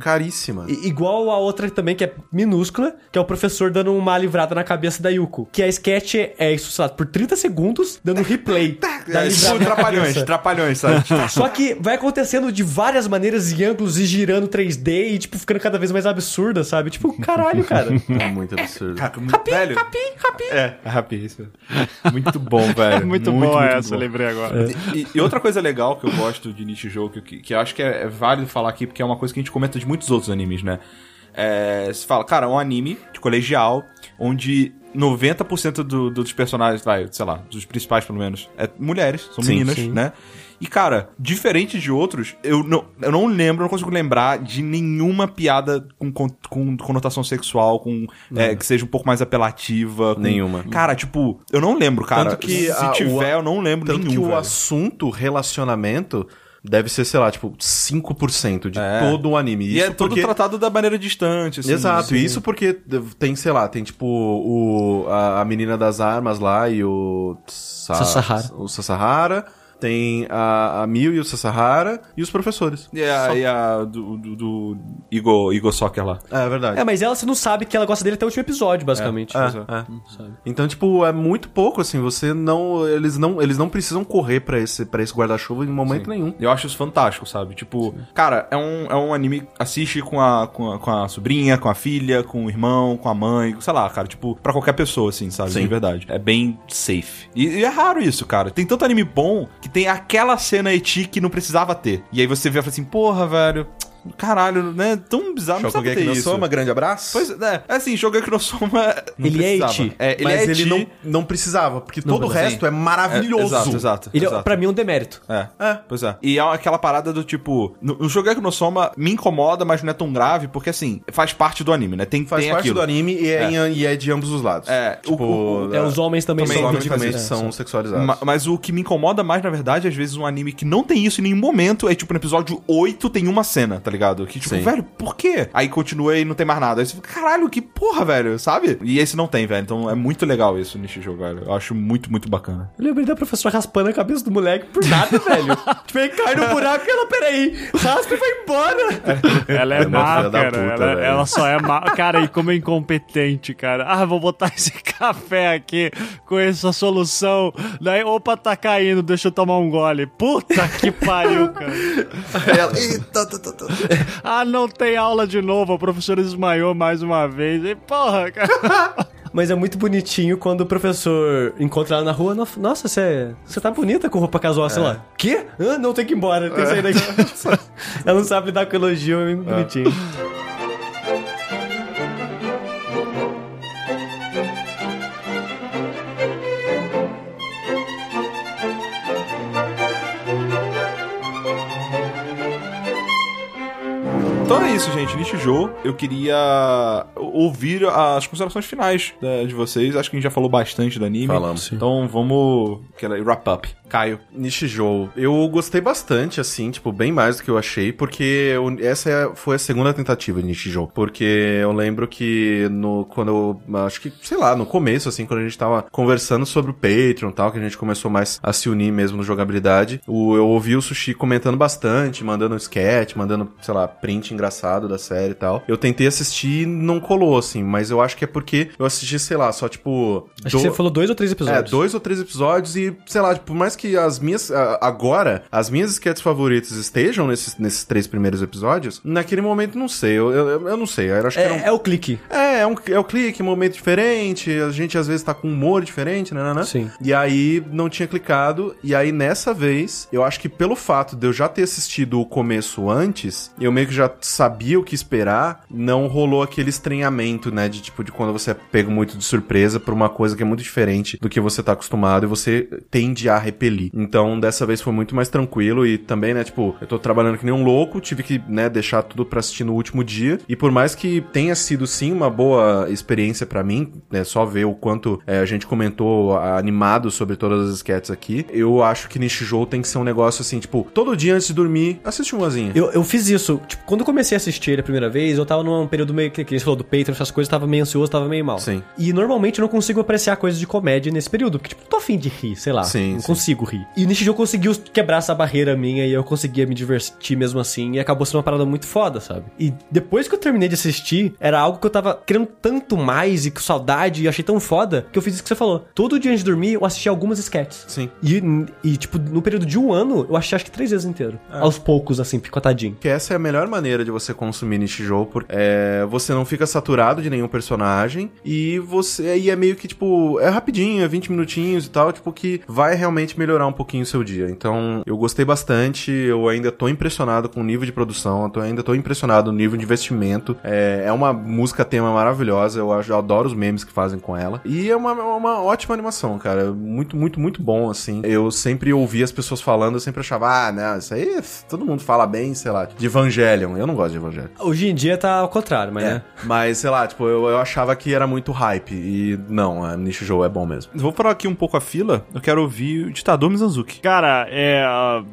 I- Igual a outra também, que é minúscula, que é o professor dando uma livrada na cabeça da Yuko. Que a sketch é isso, lá, por 30 segundos, dando replay da É, tipo, trapalhões, trapalhões, sabe? Só que vai acontecendo de várias maneiras e ângulos e girando 3D e, tipo, ficando cada vez mais absurda, sabe? Tipo, caralho, cara. É muito absurdo. Caraca, muito velho. Rapi, rapi. É, rapi, isso. Muito bom, velho. Muito, boa essa, lembrei agora. E, e outra coisa legal que eu gosto de Nishijou, que, que, que eu acho que é, é válido falar aqui, porque é uma coisa que a gente comenta de muitos outros animes, né? É, você fala, cara, é um anime de colegial, onde 90% do, dos personagens, vai, sei lá, dos principais pelo menos, é mulheres, são Sim, meninas, sim. né? E, cara, diferente de outros, eu não, eu não lembro, não consigo lembrar de nenhuma piada com, com, com conotação sexual, com é, que seja um pouco mais apelativa. com- Nenhuma. Cara, tipo, eu não lembro, cara. Tanto que Se a- o- tiver, eu não lembro Tanto nenhum, que o velho. assunto relacionamento deve ser, sei lá, tipo, 5% de É. todo o anime. E Isso é todo porque... tratado da maneira distante, assim. Exato, assim. e isso porque tem, sei lá, tem tipo o, a, a menina das armas lá e o Sa- Sasahara. O Sasahara, tem a, a Mil e o Sasahara e os professores. E a, e a do, do, do Igor, Igor Soccer lá. É verdade. É, mas ela você não sabe que ela gosta dele até o último episódio, basicamente. É, é. Sabe? Então, tipo, é muito pouco, assim, você não... Eles não, eles não precisam correr pra esse, pra esse guarda-chuva em momento nenhum. Eu acho isso fantástico, sabe? Tipo, cara, é um, é um anime. Assiste com a, com, a, com a sobrinha, com a filha, com o irmão, com a mãe, sei lá, cara. Tipo, pra qualquer pessoa, assim, sabe? Sim. De verdade. É bem safe. E, e é raro isso, cara. Tem tanto anime bom que tem aquela cena eti que não precisava ter. E aí você vê e fala assim, porra, velho. Caralho, né? Tão bizarro, não precisava ter isso. grande abraço. Pois é, é assim, Shogeki no Soma. não Ele é eti. É, ele Mas é ele não, não precisava, porque todo o precisa. resto é maravilhoso. É, exato, exato. Ele, exato. pra mim, é um demérito. É. é, pois é. E é aquela parada do tipo, no, no Shogeki no Soma me incomoda, mas não é tão grave, porque assim, faz parte do anime, né? Tem, Faz tem parte aquilo. do anime e é, em- e é de ambos os lados. É, tipo, o- o- É, os homens também, também, são os homens também são É, sexualizados. Ma- mas o que me incomoda mais, na verdade, às vezes um anime que não tem isso em nenhum momento, é tipo no episódio 8 tem uma cena, tá ligado? Que tipo, Sim. velho, por quê? Aí continua e não tem mais nada. Aí você fica, caralho, que porra, velho, sabe? E esse não tem, velho. Então é muito legal isso nesse jogo, velho. Eu acho muito, muito bacana. Eu lembrei da professora raspando a cabeça do moleque por nada, velho. tipo, ele cai no buraco e ela, peraí, raspa e vai embora. Ela é Filha má, cara. puta, ela, velho. ela só é má. Cara, e como é incompetente, cara. Ah, vou botar esse café aqui com essa solução. Daí, opa, tá caindo, deixa eu tomar um gole. Puta que pariu, cara. Ela- Eita, tá, tá, tá. Ah, não tem aula de novo. A professora desmaiou mais uma vez. E, porra, cara. Mas é muito bonitinho quando o professor encontra ela na rua. "No- Nossa, você você tá bonita com roupa casual, sei lá. Quê? Ah, não, tem que ir embora, tem que sair daqui. ela não sabe lidar com elogio, é muito bonitinho. Então é isso, gente. Nishijou, eu queria ouvir as considerações finais né, de vocês. Acho que a gente já falou bastante do anime. Falamos. Então vamos. Aquela wrap up. Caio. Nishijou. Eu gostei bastante, assim, tipo, bem mais do que eu achei, porque eu- essa é- foi a segunda tentativa de Nishijou. Porque eu lembro que no, quando eu, acho que, sei lá, no começo, assim, quando a gente tava conversando sobre o Patreon e tal, que a gente começou mais a se unir mesmo no jogabilidade, o, eu ouvi o Sushi comentando bastante, mandando sketch, mandando, sei lá, print engraçado da série e tal. Eu tentei assistir e não colou, assim, mas eu acho que é porque eu assisti, sei lá, só, tipo... Acho que do- você falou dois ou três é, episódios. dois ou três episódios e, sei lá, por mais que as minhas. Agora, as minhas sketches favoritas estejam nesses, nesses três primeiros episódios, naquele momento não sei. Eu, eu, eu não sei. Eu acho que era um- É, é o clique. é, é, um, é o clique, um momento diferente, a gente às vezes tá com humor diferente, né, né, né? Sim. E aí não tinha clicado, e aí nessa vez, eu acho que pelo fato de eu já ter assistido o começo antes, eu meio que já sabia o que esperar, não rolou aquele estranhamento, né, de tipo, de quando você é pego muito de surpresa por uma coisa que é muito diferente do que você tá acostumado e você tende a repelir. Então, dessa vez foi muito mais tranquilo e também, né, tipo, eu tô trabalhando que nem um louco, tive que, né, deixar tudo pra assistir no último dia, e por mais que tenha sido sim uma boa experiência pra mim, né, só ver o quanto é, a gente comentou animado sobre todas as sketches aqui, eu acho que Nishijou tem que ser um negócio assim, tipo, todo dia antes de dormir, assiste umazinha. Eu, eu fiz isso. Tipo, quando comecei a assistir ele a primeira vez, eu tava num período meio que, que falou do Patreon, essas coisas, tava meio ansioso, tava meio mal. Sim. E normalmente eu não consigo apreciar coisas de comédia nesse período, porque, tipo, tô afim de rir, sei lá. Sim, não sim. consigo rir. E nesse jogo conseguiu quebrar essa barreira minha e eu conseguia me divertir mesmo assim, e acabou sendo uma parada muito foda, sabe? E depois que eu terminei de assistir, era algo que eu tava querendo tanto mais e com saudade, e achei tão foda, que eu fiz isso que você falou. Todo dia antes de dormir, eu assisti algumas sketches. Sim. E, e, tipo, no período de um ano, eu assisti acho que três vezes inteiro. Aos poucos, assim, picotadinho. Que essa é a melhor maneira de você consumir Nishijou, porque é, você não fica saturado de nenhum personagem e você e é meio que tipo, é rapidinho, é 20 minutinhos e tal, tipo que vai realmente melhorar um pouquinho o seu dia. Então, eu gostei bastante, eu ainda tô impressionado com o nível de produção, eu ainda tô impressionado no nível de investimento. É, é uma música tema maravilhosa, eu, eu adoro os memes que fazem com ela. E é uma, uma ótima animação, cara, muito, muito, muito bom, assim. Eu sempre ouvi as pessoas falando, eu sempre achava, ah, né, isso aí todo mundo fala bem, sei lá, de Evangelion. Eu não gosto de Evangelion. Hoje em dia tá ao contrário, mas É, né? mas sei lá, tipo, eu, eu achava que era muito hype. E não, a Nishijou é bom mesmo. Vou parar aqui um pouco a fila. Eu quero ouvir o ditador Mizanzuki. Cara, é,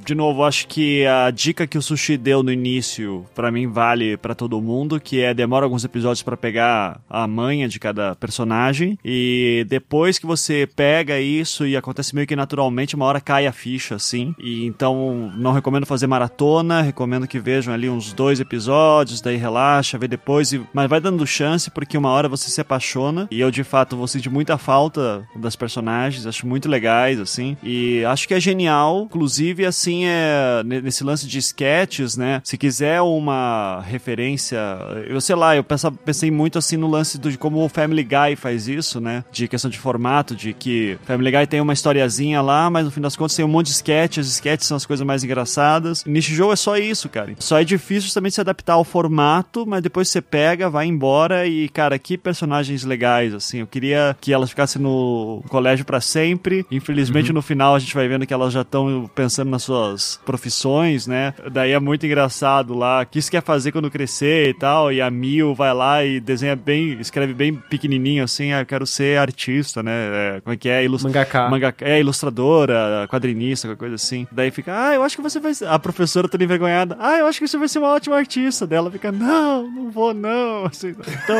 de novo, acho que a dica que o Sushi deu no início, pra mim vale pra todo mundo, que é demora alguns episódios pra pegar a manha de cada personagem e depois que você pega isso e acontece meio que naturalmente, uma hora cai a ficha, assim. E então não recomendo fazer maratona, recomendo que vejam ali uns dois episódios, daí relaxa, vê depois, e- mas vai dando chance porque uma hora você se apaixona e eu de fato vou sentir muita falta das personagens, acho muito legais, assim, e acho que é genial, inclusive, assim, é ne- nesse lance de sketches, né, se quiser uma referência, eu sei lá, eu pensa- pensei muito, assim, no lance de como o Family Guy faz isso, né, de questão de formato, de que Family Guy tem uma historiazinha lá, mas no fim das contas tem um monte de sketches, sketches são as coisas mais engraçadas, Nishijou é só isso, cara, só é difícil justamente se adaptar ao formato, mas depois você pega, vai embora e, cara, que personagens legais, assim, eu queria que elas ficassem no colégio pra sempre, infelizmente no final a gente vai vendo que elas já estão pensando nas suas profissões, né, daí é muito engraçado lá, o que você quer fazer quando crescer e tal, e a Mil vai lá e desenha bem, escreve bem pequenininho assim, ah, eu quero ser artista, né, é, como é que é, Ilus- Mangaka. Manga- é, ilustradora, quadrinista, qualquer coisa assim. Daí fica, ah, eu acho que você vai ser. A professora toda envergonhada, ah, eu acho que você vai ser uma ótima artista. Dela fica, não, não vou, não. Assim, então,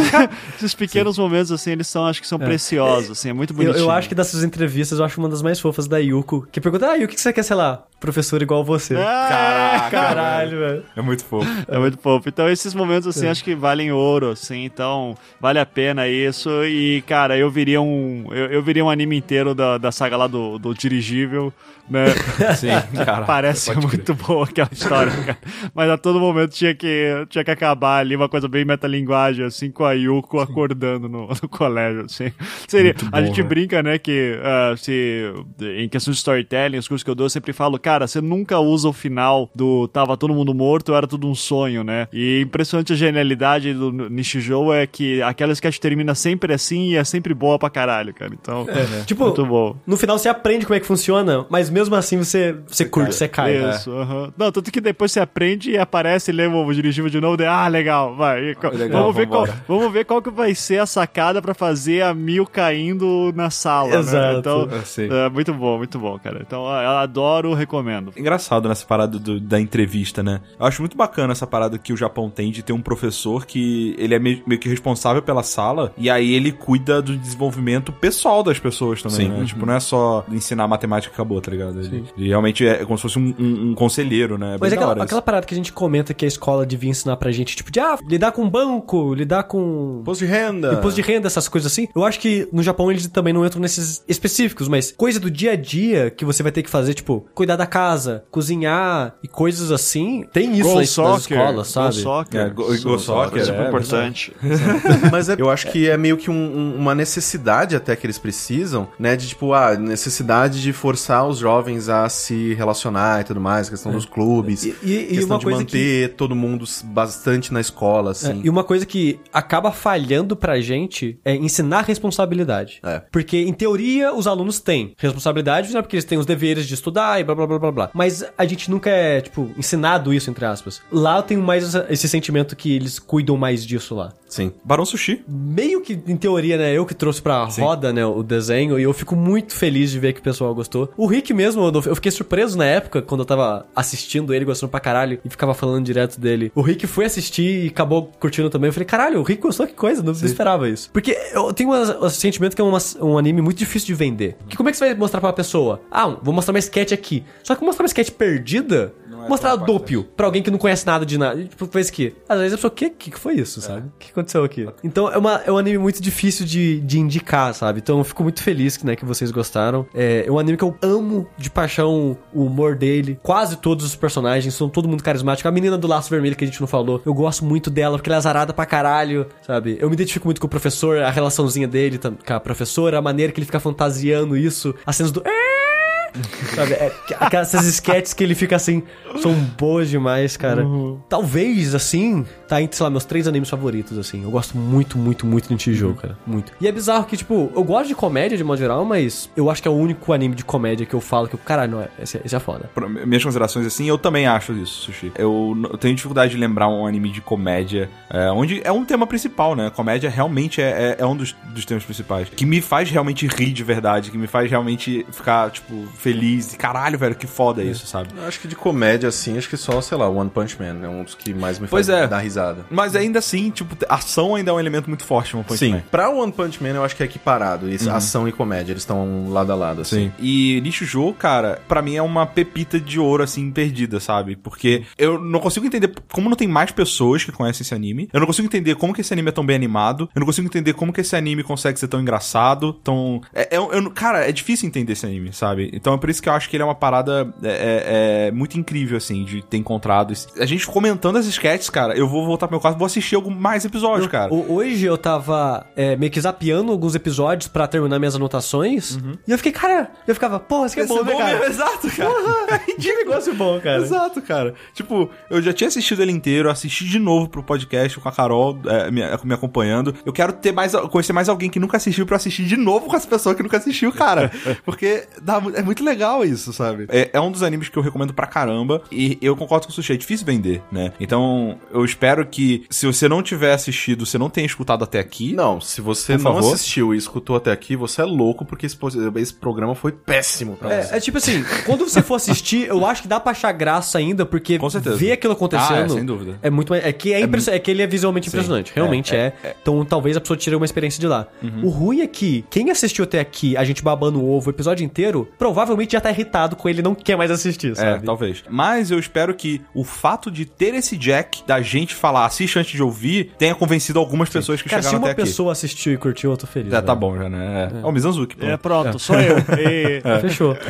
esses pequenos momentos, assim, eles são, acho que são preciosos, assim, é muito Eu, bonitinho. eu acho que dessas entrevistas, eu acho uma das mais fofas da Yuko. Que pergunta, ah, Yuko, o que você quer, sei lá, professor igual você? Ah, é, Caralho, velho. É muito fofo. É muito fofo. Então, esses momentos, assim, acho que valem ouro, assim. Então, vale a pena isso. E, cara, eu viria um... Eu, eu viria um anime inteiro da, da saga lá do, do dirigível, né? Sim, cara. Parece muito boa aquela história, cara. Mas a todo momento tinha que, tinha que acabar ali uma coisa bem metalinguagem, assim, com a Yuko acordando no, no colégio, assim. Seria, Muito a bom, gente velho. brinca, né, que ah, se, em questão de storytelling, os cursos que eu dou, eu sempre falo, cara, você nunca usa o final do tava todo mundo morto, era tudo um sonho, né? E impressionante a genialidade do Nishijou é que aquela sketch termina sempre assim e é sempre boa pra caralho, cara. Então, Tipo, muito bom. no final você aprende como é que funciona, mas mesmo assim você, você curte, você cai. né? Isso, aham. Não, tanto que depois você aprende e aparece e leva o dirigível de novo, daí, ah, legal, vai. Co- Legal, vamos, ver qual, vamos ver qual que vai ser a sacada pra fazer a Mil caindo na sala, Exato. né? Então, sei. é muito bom, muito bom, cara. Então, eu adoro, recomendo. Engraçado nessa parada do- da entrevista, né? Eu acho muito bacana essa parada que o Japão tem de ter um professor que ele é meio, meio que responsável pela sala e aí ele cuida do desenvolvimento pessoal das pessoas também, Sim. né? Tipo, não é só ensinar matemática e acabou, tá ligado? Ele, ele realmente é como se fosse um, um- um conselheiro, né? É Mas da aquela, aquela parada que a gente comenta que a escola devia ensinar pra gente, tipo, de ah, lidar com banco, lidar com Imposto de renda. imposto de renda, essas coisas assim. Eu acho que no Japão eles também não entram nesses específicos, mas coisa do dia a dia que você vai ter que fazer, tipo, cuidar da casa, cozinhar e coisas assim. Tem isso Go nas, escolas, go sabe? soccer. É, go, go soccer, super é, importante. Mas é- eu acho que é meio que um- um- uma necessidade até que eles precisam, né? De tipo, a necessidade de forçar os jovens a se relacionar e tudo mais, questão dos clubes, E- e- e questão uma de manter todo mundo bastante na escola, É, assim. e uma coisa que acaba falhando pra gente é ensinar responsabilidade. É. Porque, em teoria, os alunos têm responsabilidade, né? Porque eles têm os deveres de estudar e blá blá blá blá blá. Mas a gente nunca é, tipo, ensinado isso, entre aspas. Lá eu tenho mais esse sentimento que eles cuidam mais disso lá. Sim. Barão Sushi. Meio que, em teoria, né, eu que trouxe pra roda, né, o desenho, e eu fico muito feliz de ver que o pessoal gostou. O Rick mesmo, eu fiquei surpreso na época, quando eu tava assistindo ele, gostando pra caralho, e ficava falando direto dele. O Rick foi assistir e acabou curtindo também. Eu falei, caralho, o Rick gostou, que coisa, não, não esperava isso. Porque eu tenho um, um sentimento que é uma- um anime muito difícil de vender. Que como é que você vai mostrar pra uma pessoa? Ah, vou mostrar uma sketch aqui. Só que mostrar uma sketch perdida, é mostrar tão dúpio pra alguém que não conhece nada de nada. Tipo, fez que. Às vezes a pessoa, o que, que que foi isso, sabe? O que aconteceu aqui? Então é, uma, é um anime muito difícil de, de indicar, sabe? Então eu fico muito feliz que, né, que vocês gostaram. É, é um anime que eu amo de paixão o humor dele. Quase todos os personagens são todo mundo carismático. A menina do laço vermelho que a gente não falou, eu gosto muito dela porque ela é azarada pra caralho, sabe? Eu me identifico muito com o professor, a relaçãozinha dele com a professora, a maneira que ele fica fantasiando isso, as cenas do. Sabe, é, essas sketches que ele fica assim, são boas demais, cara. Talvez, assim, tá entre, sei lá, meus três animes favoritos, assim. Eu gosto muito, muito, muito do Nichijou, cara. Muito. E é bizarro que, tipo, eu gosto de comédia de modo geral, mas eu acho que é o único anime de comédia que eu falo que, caralho, não, é, esse, é- esse é foda. Pra minhas considerações, assim, eu também acho isso, Sushi. Eu, eu tenho dificuldade de lembrar um anime de comédia, é, onde é um tema principal, né? Comédia realmente é, é, é um dos, dos temas principais. Que me faz realmente rir de verdade, que me faz realmente ficar, tipo, feliz. E caralho, velho, que foda isso, sabe? Eu acho que de comédia, assim, acho que só, sei lá, One Punch Man é um dos que mais me Pois faz é. dar risada. Mas ainda assim, tipo, ação ainda é um elemento muito forte no One Punch Sim, Man. pra One Punch Man eu acho que é equiparado. Isso, Ação e comédia, eles estão lado a lado, assim. Sim. E Nishijou, cara, pra mim é uma pepita de ouro, assim, perdida, sabe? Porque eu não consigo entender como não tem mais pessoas que conhecem esse anime. Eu não consigo entender como que esse anime é tão bem animado. Eu não consigo entender como que esse anime consegue ser tão engraçado, tão... É, é, eu- cara, é difícil entender esse anime, sabe? Então é por isso que eu acho que ele é uma parada é, é- é muito incrível, assim, de ter encontrado. esse- A gente comentando as sketches, cara, eu vou voltar pro meu quarto, vou assistir algum mais episódios, cara. O- hoje eu tava é, meio que zapeando alguns episódios pra terminar minhas anotações. E eu fiquei, cara, eu ficava, porra, isso aqui é bom, né, cara? mesmo, Exato, cara. Que negócio bom, cara. Exato, cara. Tipo, eu já tinha assistido ele inteiro, assisti de novo pro podcast com a Carol é, me, me acompanhando. Eu quero ter mais, conhecer mais alguém que nunca assistiu pra assistir de novo com essa pessoa que nunca assistiu, cara. Porque dá é muito legal isso, sabe? É, é um dos animes que eu recomendo pra caramba. E eu concordo com o Sushi, é difícil vender, né? Então, eu espero que, se você não tiver assistido, você não tenha escutado até aqui. Não, se você não favor. assistiu e escutou até aqui, você é louco, porque esse, esse programa foi péssimo pra você. É, é tipo assim, quando você for assistir, eu acho que dá pra achar graça ainda, porque Com certeza. ver aquilo acontecendo. Ah, é, sem dúvida. É muito mais. É que, é impress- é que ele é visualmente impressionante. Realmente é, Então talvez a pessoa tire uma experiência de lá. Uhum. O ruim é que quem assistiu até aqui, a gente babando o ovo o episódio inteiro, provavelmente já tá irritado com ele e não quer mais assistir, É, sabe? talvez. Mas eu espero que o fato de ter esse Jack, da gente falar, assiste antes de ouvir, tenha convencido algumas pessoas que Cara, se chegaram uma até aqui. pessoa assistiu e curtiu, eu tô feliz. Já velho. tá bom, já, né? É, é o Mizanzuki, pô. É, pronto, sou eu. E- Fechou.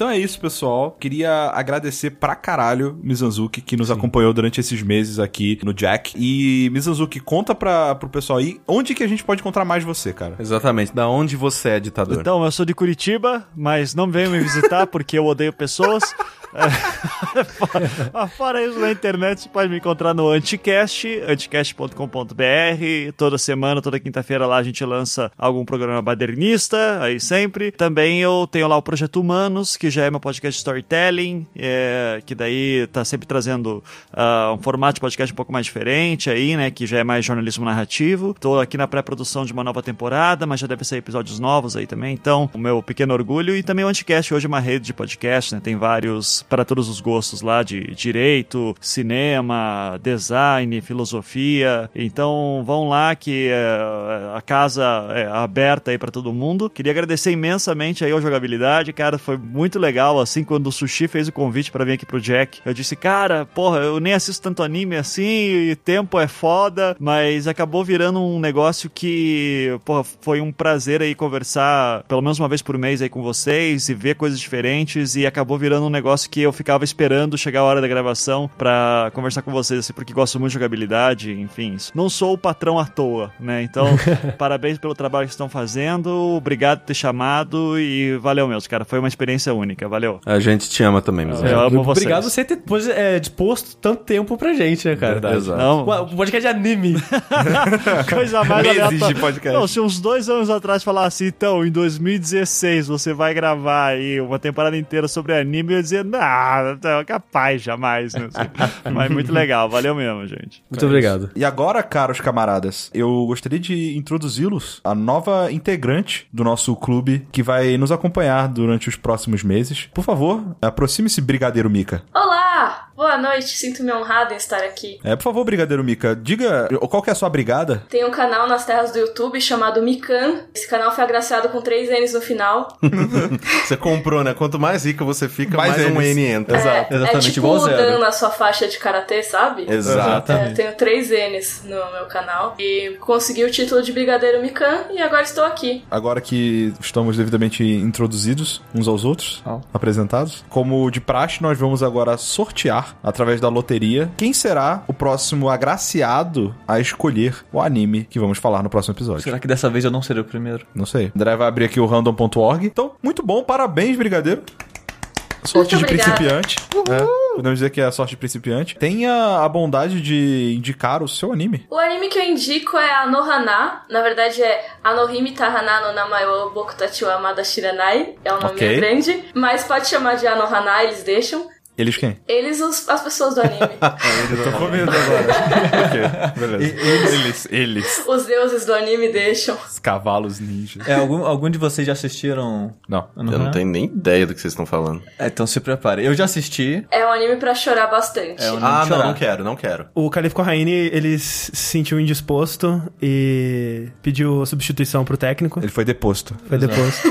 Então é isso, pessoal. Queria agradecer pra caralho Mizanzuki, que nos acompanhou durante esses meses aqui no Jack. E, Mizanzuki, conta pra, pro pessoal aí onde que a gente pode encontrar mais você, cara. Exatamente. Da onde você é ditador? Então, eu sou de Curitiba, mas não venham me visitar porque eu odeio pessoas. É, fora- isso, na internet você pode me encontrar no Anticast, anticast.com.br. Toda semana, toda quinta-feira lá a gente lança algum programa badernista, aí sempre. Também eu tenho lá o Projeto Humanos, que já é meu podcast storytelling, é, que daí tá sempre trazendo ah, um formato de podcast um pouco mais diferente aí, né? Que já é mais jornalismo narrativo. Tô aqui na pré-produção de uma nova temporada, mas já deve sair episódios novos aí também. Então, o meu pequeno orgulho. E também o Anticast, hoje é uma rede de podcast, né? Tem vários para todos os gostos lá de direito, cinema, design, filosofia. Então, vão lá que é, a casa é aberta aí para todo mundo. Queria agradecer imensamente aí ao Jogabilidade, cara, foi muito legal, assim, quando o Sushi fez o convite para vir aqui pro Jack. Eu disse, cara, porra, eu nem assisto tanto anime assim, e tempo é foda, mas acabou virando um negócio que, porra, foi um prazer aí conversar pelo menos uma vez por mês aí com vocês e ver coisas diferentes e acabou virando um negócio que eu ficava esperando chegar a hora da gravação pra conversar com vocês, assim, porque gosto muito de jogabilidade, enfim. Não sou o patrão à toa, né? Então, parabéns pelo trabalho que estão fazendo, obrigado por ter chamado e valeu mesmo, cara. Foi uma experiência única, valeu. A gente te ama também, mas Eu amo vocês. Obrigado por você ter é, disposto tanto tempo pra gente, né, cara? Verdade. Exato. Não, O podcast de anime. coisa mais Meses aleatória. de podcast. Não, se uns dois anos atrás falasse, então, em 2016 você vai gravar aí uma temporada inteira sobre anime, eu ia dizer, não, Ah, não, capaz, jamais. Não sei. Mas muito legal, valeu mesmo, gente. Muito obrigado. E agora, caros camaradas, eu gostaria de introduzi-los a nova integrante do nosso clube que vai nos acompanhar durante os próximos meses. Por favor, aproxime-se, Brigadeiro Mika. Olá! Boa noite, sinto-me honrado em estar aqui. É, por favor, Brigadeiro Mika, diga qual que é a sua brigada? Tem um canal nas terras do YouTube chamado Mikan. Esse canal foi agraciado com três N's no final. Você comprou, né? Quanto mais rica você fica, Mais mais, um. N entra. é, exatamente é tipo igual o zero. Dan na sua faixa de karatê, sabe? Exato. É, eu tenho três N's no meu canal. E consegui o título de Brigadeiro Mikan e agora estou aqui. Agora que estamos devidamente introduzidos uns aos outros, apresentados, como de praxe, nós vamos agora sortear, através da loteria, quem será o próximo agraciado a escolher o anime que vamos falar no próximo episódio. Será que dessa vez eu não serei o primeiro? Não sei. André vai abrir aqui o random.org. Então, muito bom, parabéns, Brigadeiro. Sorte Muito de obrigada. principiante. É, podemos dizer que é a sorte de principiante. Tenha a bondade de indicar o seu anime. O anime que eu indico é Anohana. Na verdade é Anohimi Tahana no Namae wo Boku Tachi wa Amada Shiranai. É um nome Ok. grande. Mas pode chamar de Anohana, eles deixam. Eles quem? Eles, os- as pessoas do anime. Eu tô com medo agora. ok, beleza. Eles, eles. os deuses do anime deixam. Os cavalos ninjas. É, algum, algum de vocês já assistiram? Não. Eu não tenho nem ideia do que vocês estão falando. É, então se prepare. Eu já assisti. É um anime pra chorar bastante. É um- Ah, não, chorar. não quero, não quero. O Calif Corraine, ele se sentiu indisposto e pediu substituição pro técnico. Ele foi deposto. Foi deposto.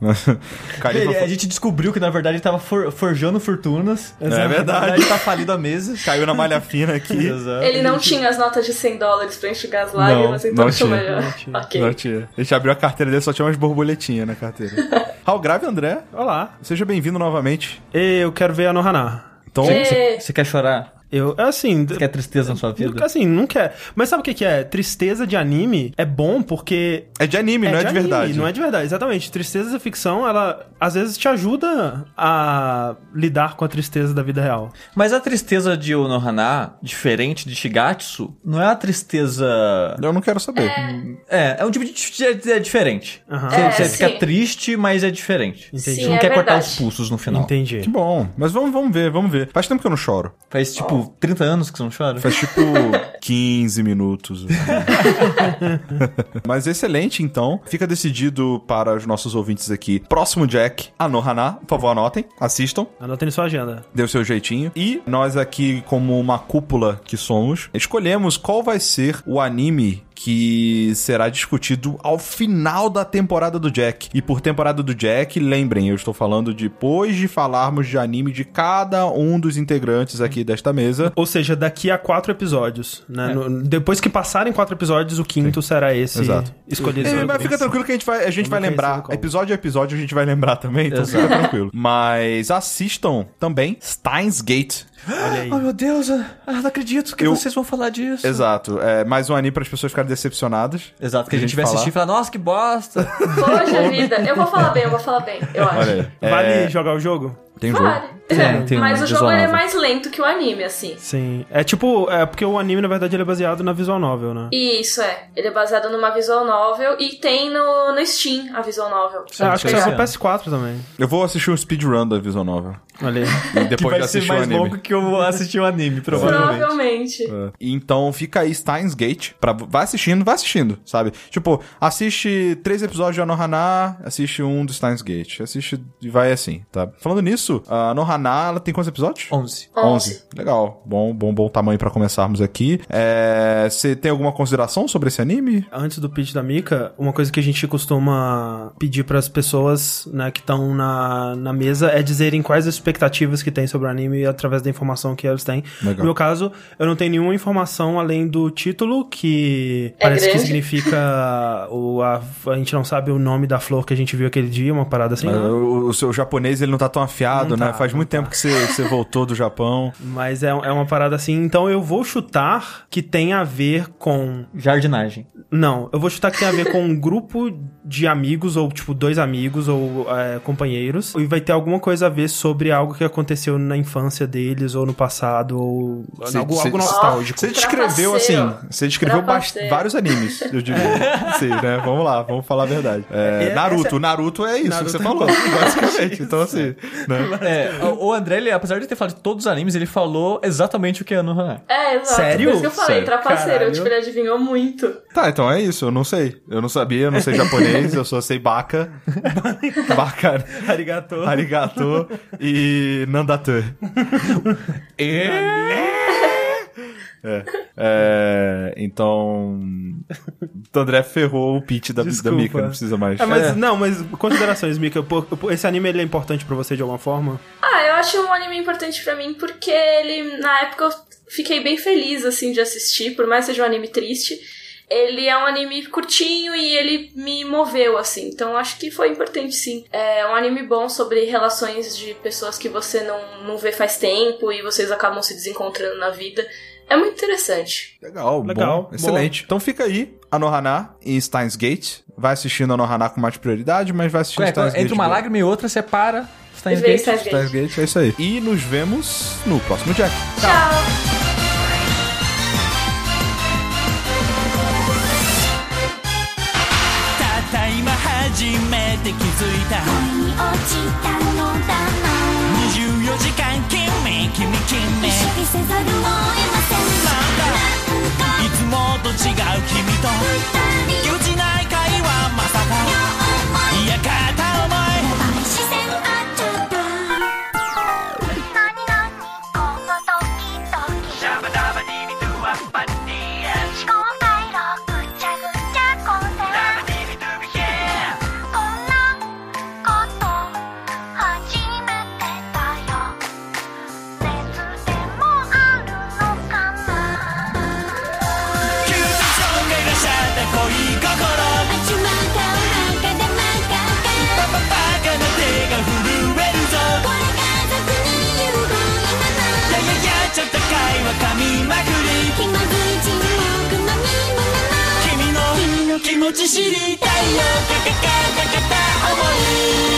Califa Ele- a gente descobriu que na verdade ele tava for- forjando fortunas. É verdade. Ele tá falido a mesa. Caiu na malha fina aqui. Exato. Ele não tinha as notas de 100 dólares pra enxugar as lágrimas, então não achou tinha, melhor. não tinha. Ok. Não tinha. A gente abriu a carteira dele, só tinha umas borboletinhas na carteira. Raul Grave, André. Olá. Seja bem-vindo novamente. Eu quero ver a Nohana. Então, Você quer chorar? Eu, assim... Você quer tristeza na sua vida? Assim, não quer. Mas sabe o que, que é? Tristeza de anime é bom porque é de anime, não é de, anime, verdade. Não é de verdade, exatamente. Tristeza da ficção, ela às vezes te ajuda a lidar com a tristeza da vida real. Mas a tristeza de Onohana, diferente de Shigatsu, não é a tristeza. Eu não quero saber. É, é um tipo de. de- é diferente. Aham. Você, É, você fica sim. triste, mas é diferente. Entendi. Você não é quer cortar verdade. os pulsos no final. Entendi. Que bom. Mas vamos, vamos ver, vamos ver. Faz tempo que eu não choro. Faz tipo 30 anos que você não chora? Faz tipo 15 minutos. Mas excelente, então. Fica decidido para os nossos ouvintes aqui. Próximo Jack, Anohana. Por favor, anotem, assistam. Anotem na sua agenda. Dê o seu jeitinho. E nós aqui, como uma cúpula que somos, escolhemos qual vai ser o anime que será discutido ao final da temporada do Jack. E por temporada do Jack, lembrem, eu estou falando depois de falarmos de anime de cada um dos integrantes aqui desta mesa. Ou seja, daqui a quatro episódios, né? No- depois que passarem quatro episódios, o quinto será esse Exato. escolhido. É, mas fica tranquilo que a gente vai, a gente vai lembrar. Episódio a episódio a gente vai lembrar também, então fica tranquilo. Mas assistam também Steins Gate. Olha aí. Oh meu Deus, ah, não acredito que Eu- vocês vão falar disso. Exato. É mais um anime para as pessoas ficarem decepcionadas. Exato, que a gente, gente vai assistir e falar, nossa, que bosta. Poxa vida, eu vou falar bem, eu vou falar bem, eu acho. Aí. Vale É, jogar o jogo? tem jogo. Vale. Tem- tem um Mas o jogo é mais lento que o anime, assim. Sim. É tipo, é porque o anime, na verdade, ele é baseado na visual novel, né? Isso é. Ele é baseado numa visual novel e tem no, no Steam a visual novel. É, acho que saiu pro PS4 também. Eu vou assistir um speedrun da Visual Novel. Olha aí. E Que depois vai de ser o mais anime. longo que eu vou assistir o anime, provavelmente. Provavelmente. É. Então fica aí Steins Gate. Pra, vai assistindo, vai assistindo, sabe? Tipo, assiste três episódios de Anohana, assiste um do Steins Gate. Assiste e vai assim, tá? Falando nisso, a Anohana, ela tem quantos episódios? 11. 11. Legal. Bom, bom, bom tamanho pra começarmos aqui. É, Você tem alguma consideração sobre esse anime? Antes do pitch da Mika, uma coisa que a gente costuma pedir pras pessoas, né, que estão na, na mesa é dizerem quais as expectativas que tem sobre o anime através da informação que eles têm. Legal. No meu caso, eu não tenho nenhuma informação além do título, que É parece que grande? significa o, a, a gente não sabe o nome da flor que a gente viu aquele dia, uma parada assim. Mas? O, o seu japonês, ele não tá tão afiado, Não né? tá, Faz muito tá. tempo que você, você voltou do Japão. Mas é, é uma parada assim. Então eu vou chutar que tem a ver com Jardinagem. Não, eu vou chutar que tem a ver com um grupo de amigos, ou tipo, dois amigos, ou é, companheiros, e vai ter alguma coisa a ver sobre algo que aconteceu na infância deles, ou no passado, ou Cê- algo, cê- algo nostálgico. Você descreveu assim, você descreveu vários animes, eu diria. Sim, né? Vamos lá, vamos falar a verdade. É, É, Naruto, essa- Naruto é isso Naruto que você é falou, basicamente. Então assim, né? É, o André, ele, apesar de ter falado de todos os animes, ele falou exatamente o que é no Haná. É, exato. Sério? Por isso que eu falei, Sério. trapaceiro. Caralho. Tipo, ele adivinhou muito. Tá, então é isso, eu não sei. Eu não sabia, eu não sei japonês, eu só sei baka. baka, Arigato. arigato e nandatsu. É. É, então. O André ferrou o pitch da, da. Mika, não precisa mais. É, mas não, mas considerações, Mika. Esse anime ele é importante pra você de alguma forma? Ah, eu acho um anime importante pra mim porque ele, na época, eu fiquei bem feliz, assim, de assistir, por mais que seja um anime triste. Ele é um anime curtinho e ele me moveu, assim. Então acho que foi importante, sim. É um anime bom sobre relações de pessoas que você não, não vê faz tempo e vocês acabam se desencontrando na vida. É muito interessante. Legal, Legal, bom, excelente. Então fica aí, a Nohana em Steins Gate. Vai assistindo a Nohana com mais prioridade, mas vai assistindo É, Steins Gate. entre uma lágrima e outra, separa. Está em Vê Gate. Steins Gate. Steins Gate, é isso aí. E nos vemos no próximo Jack. Tchau! ためて気づいた恋に落ちたのだな。24時間君君君意識せざるを得ませんなんかいつもと違う君と。二人。ぎこちない会話まさか。い。や片思い持ち知りたいよ。カカカカカタ思い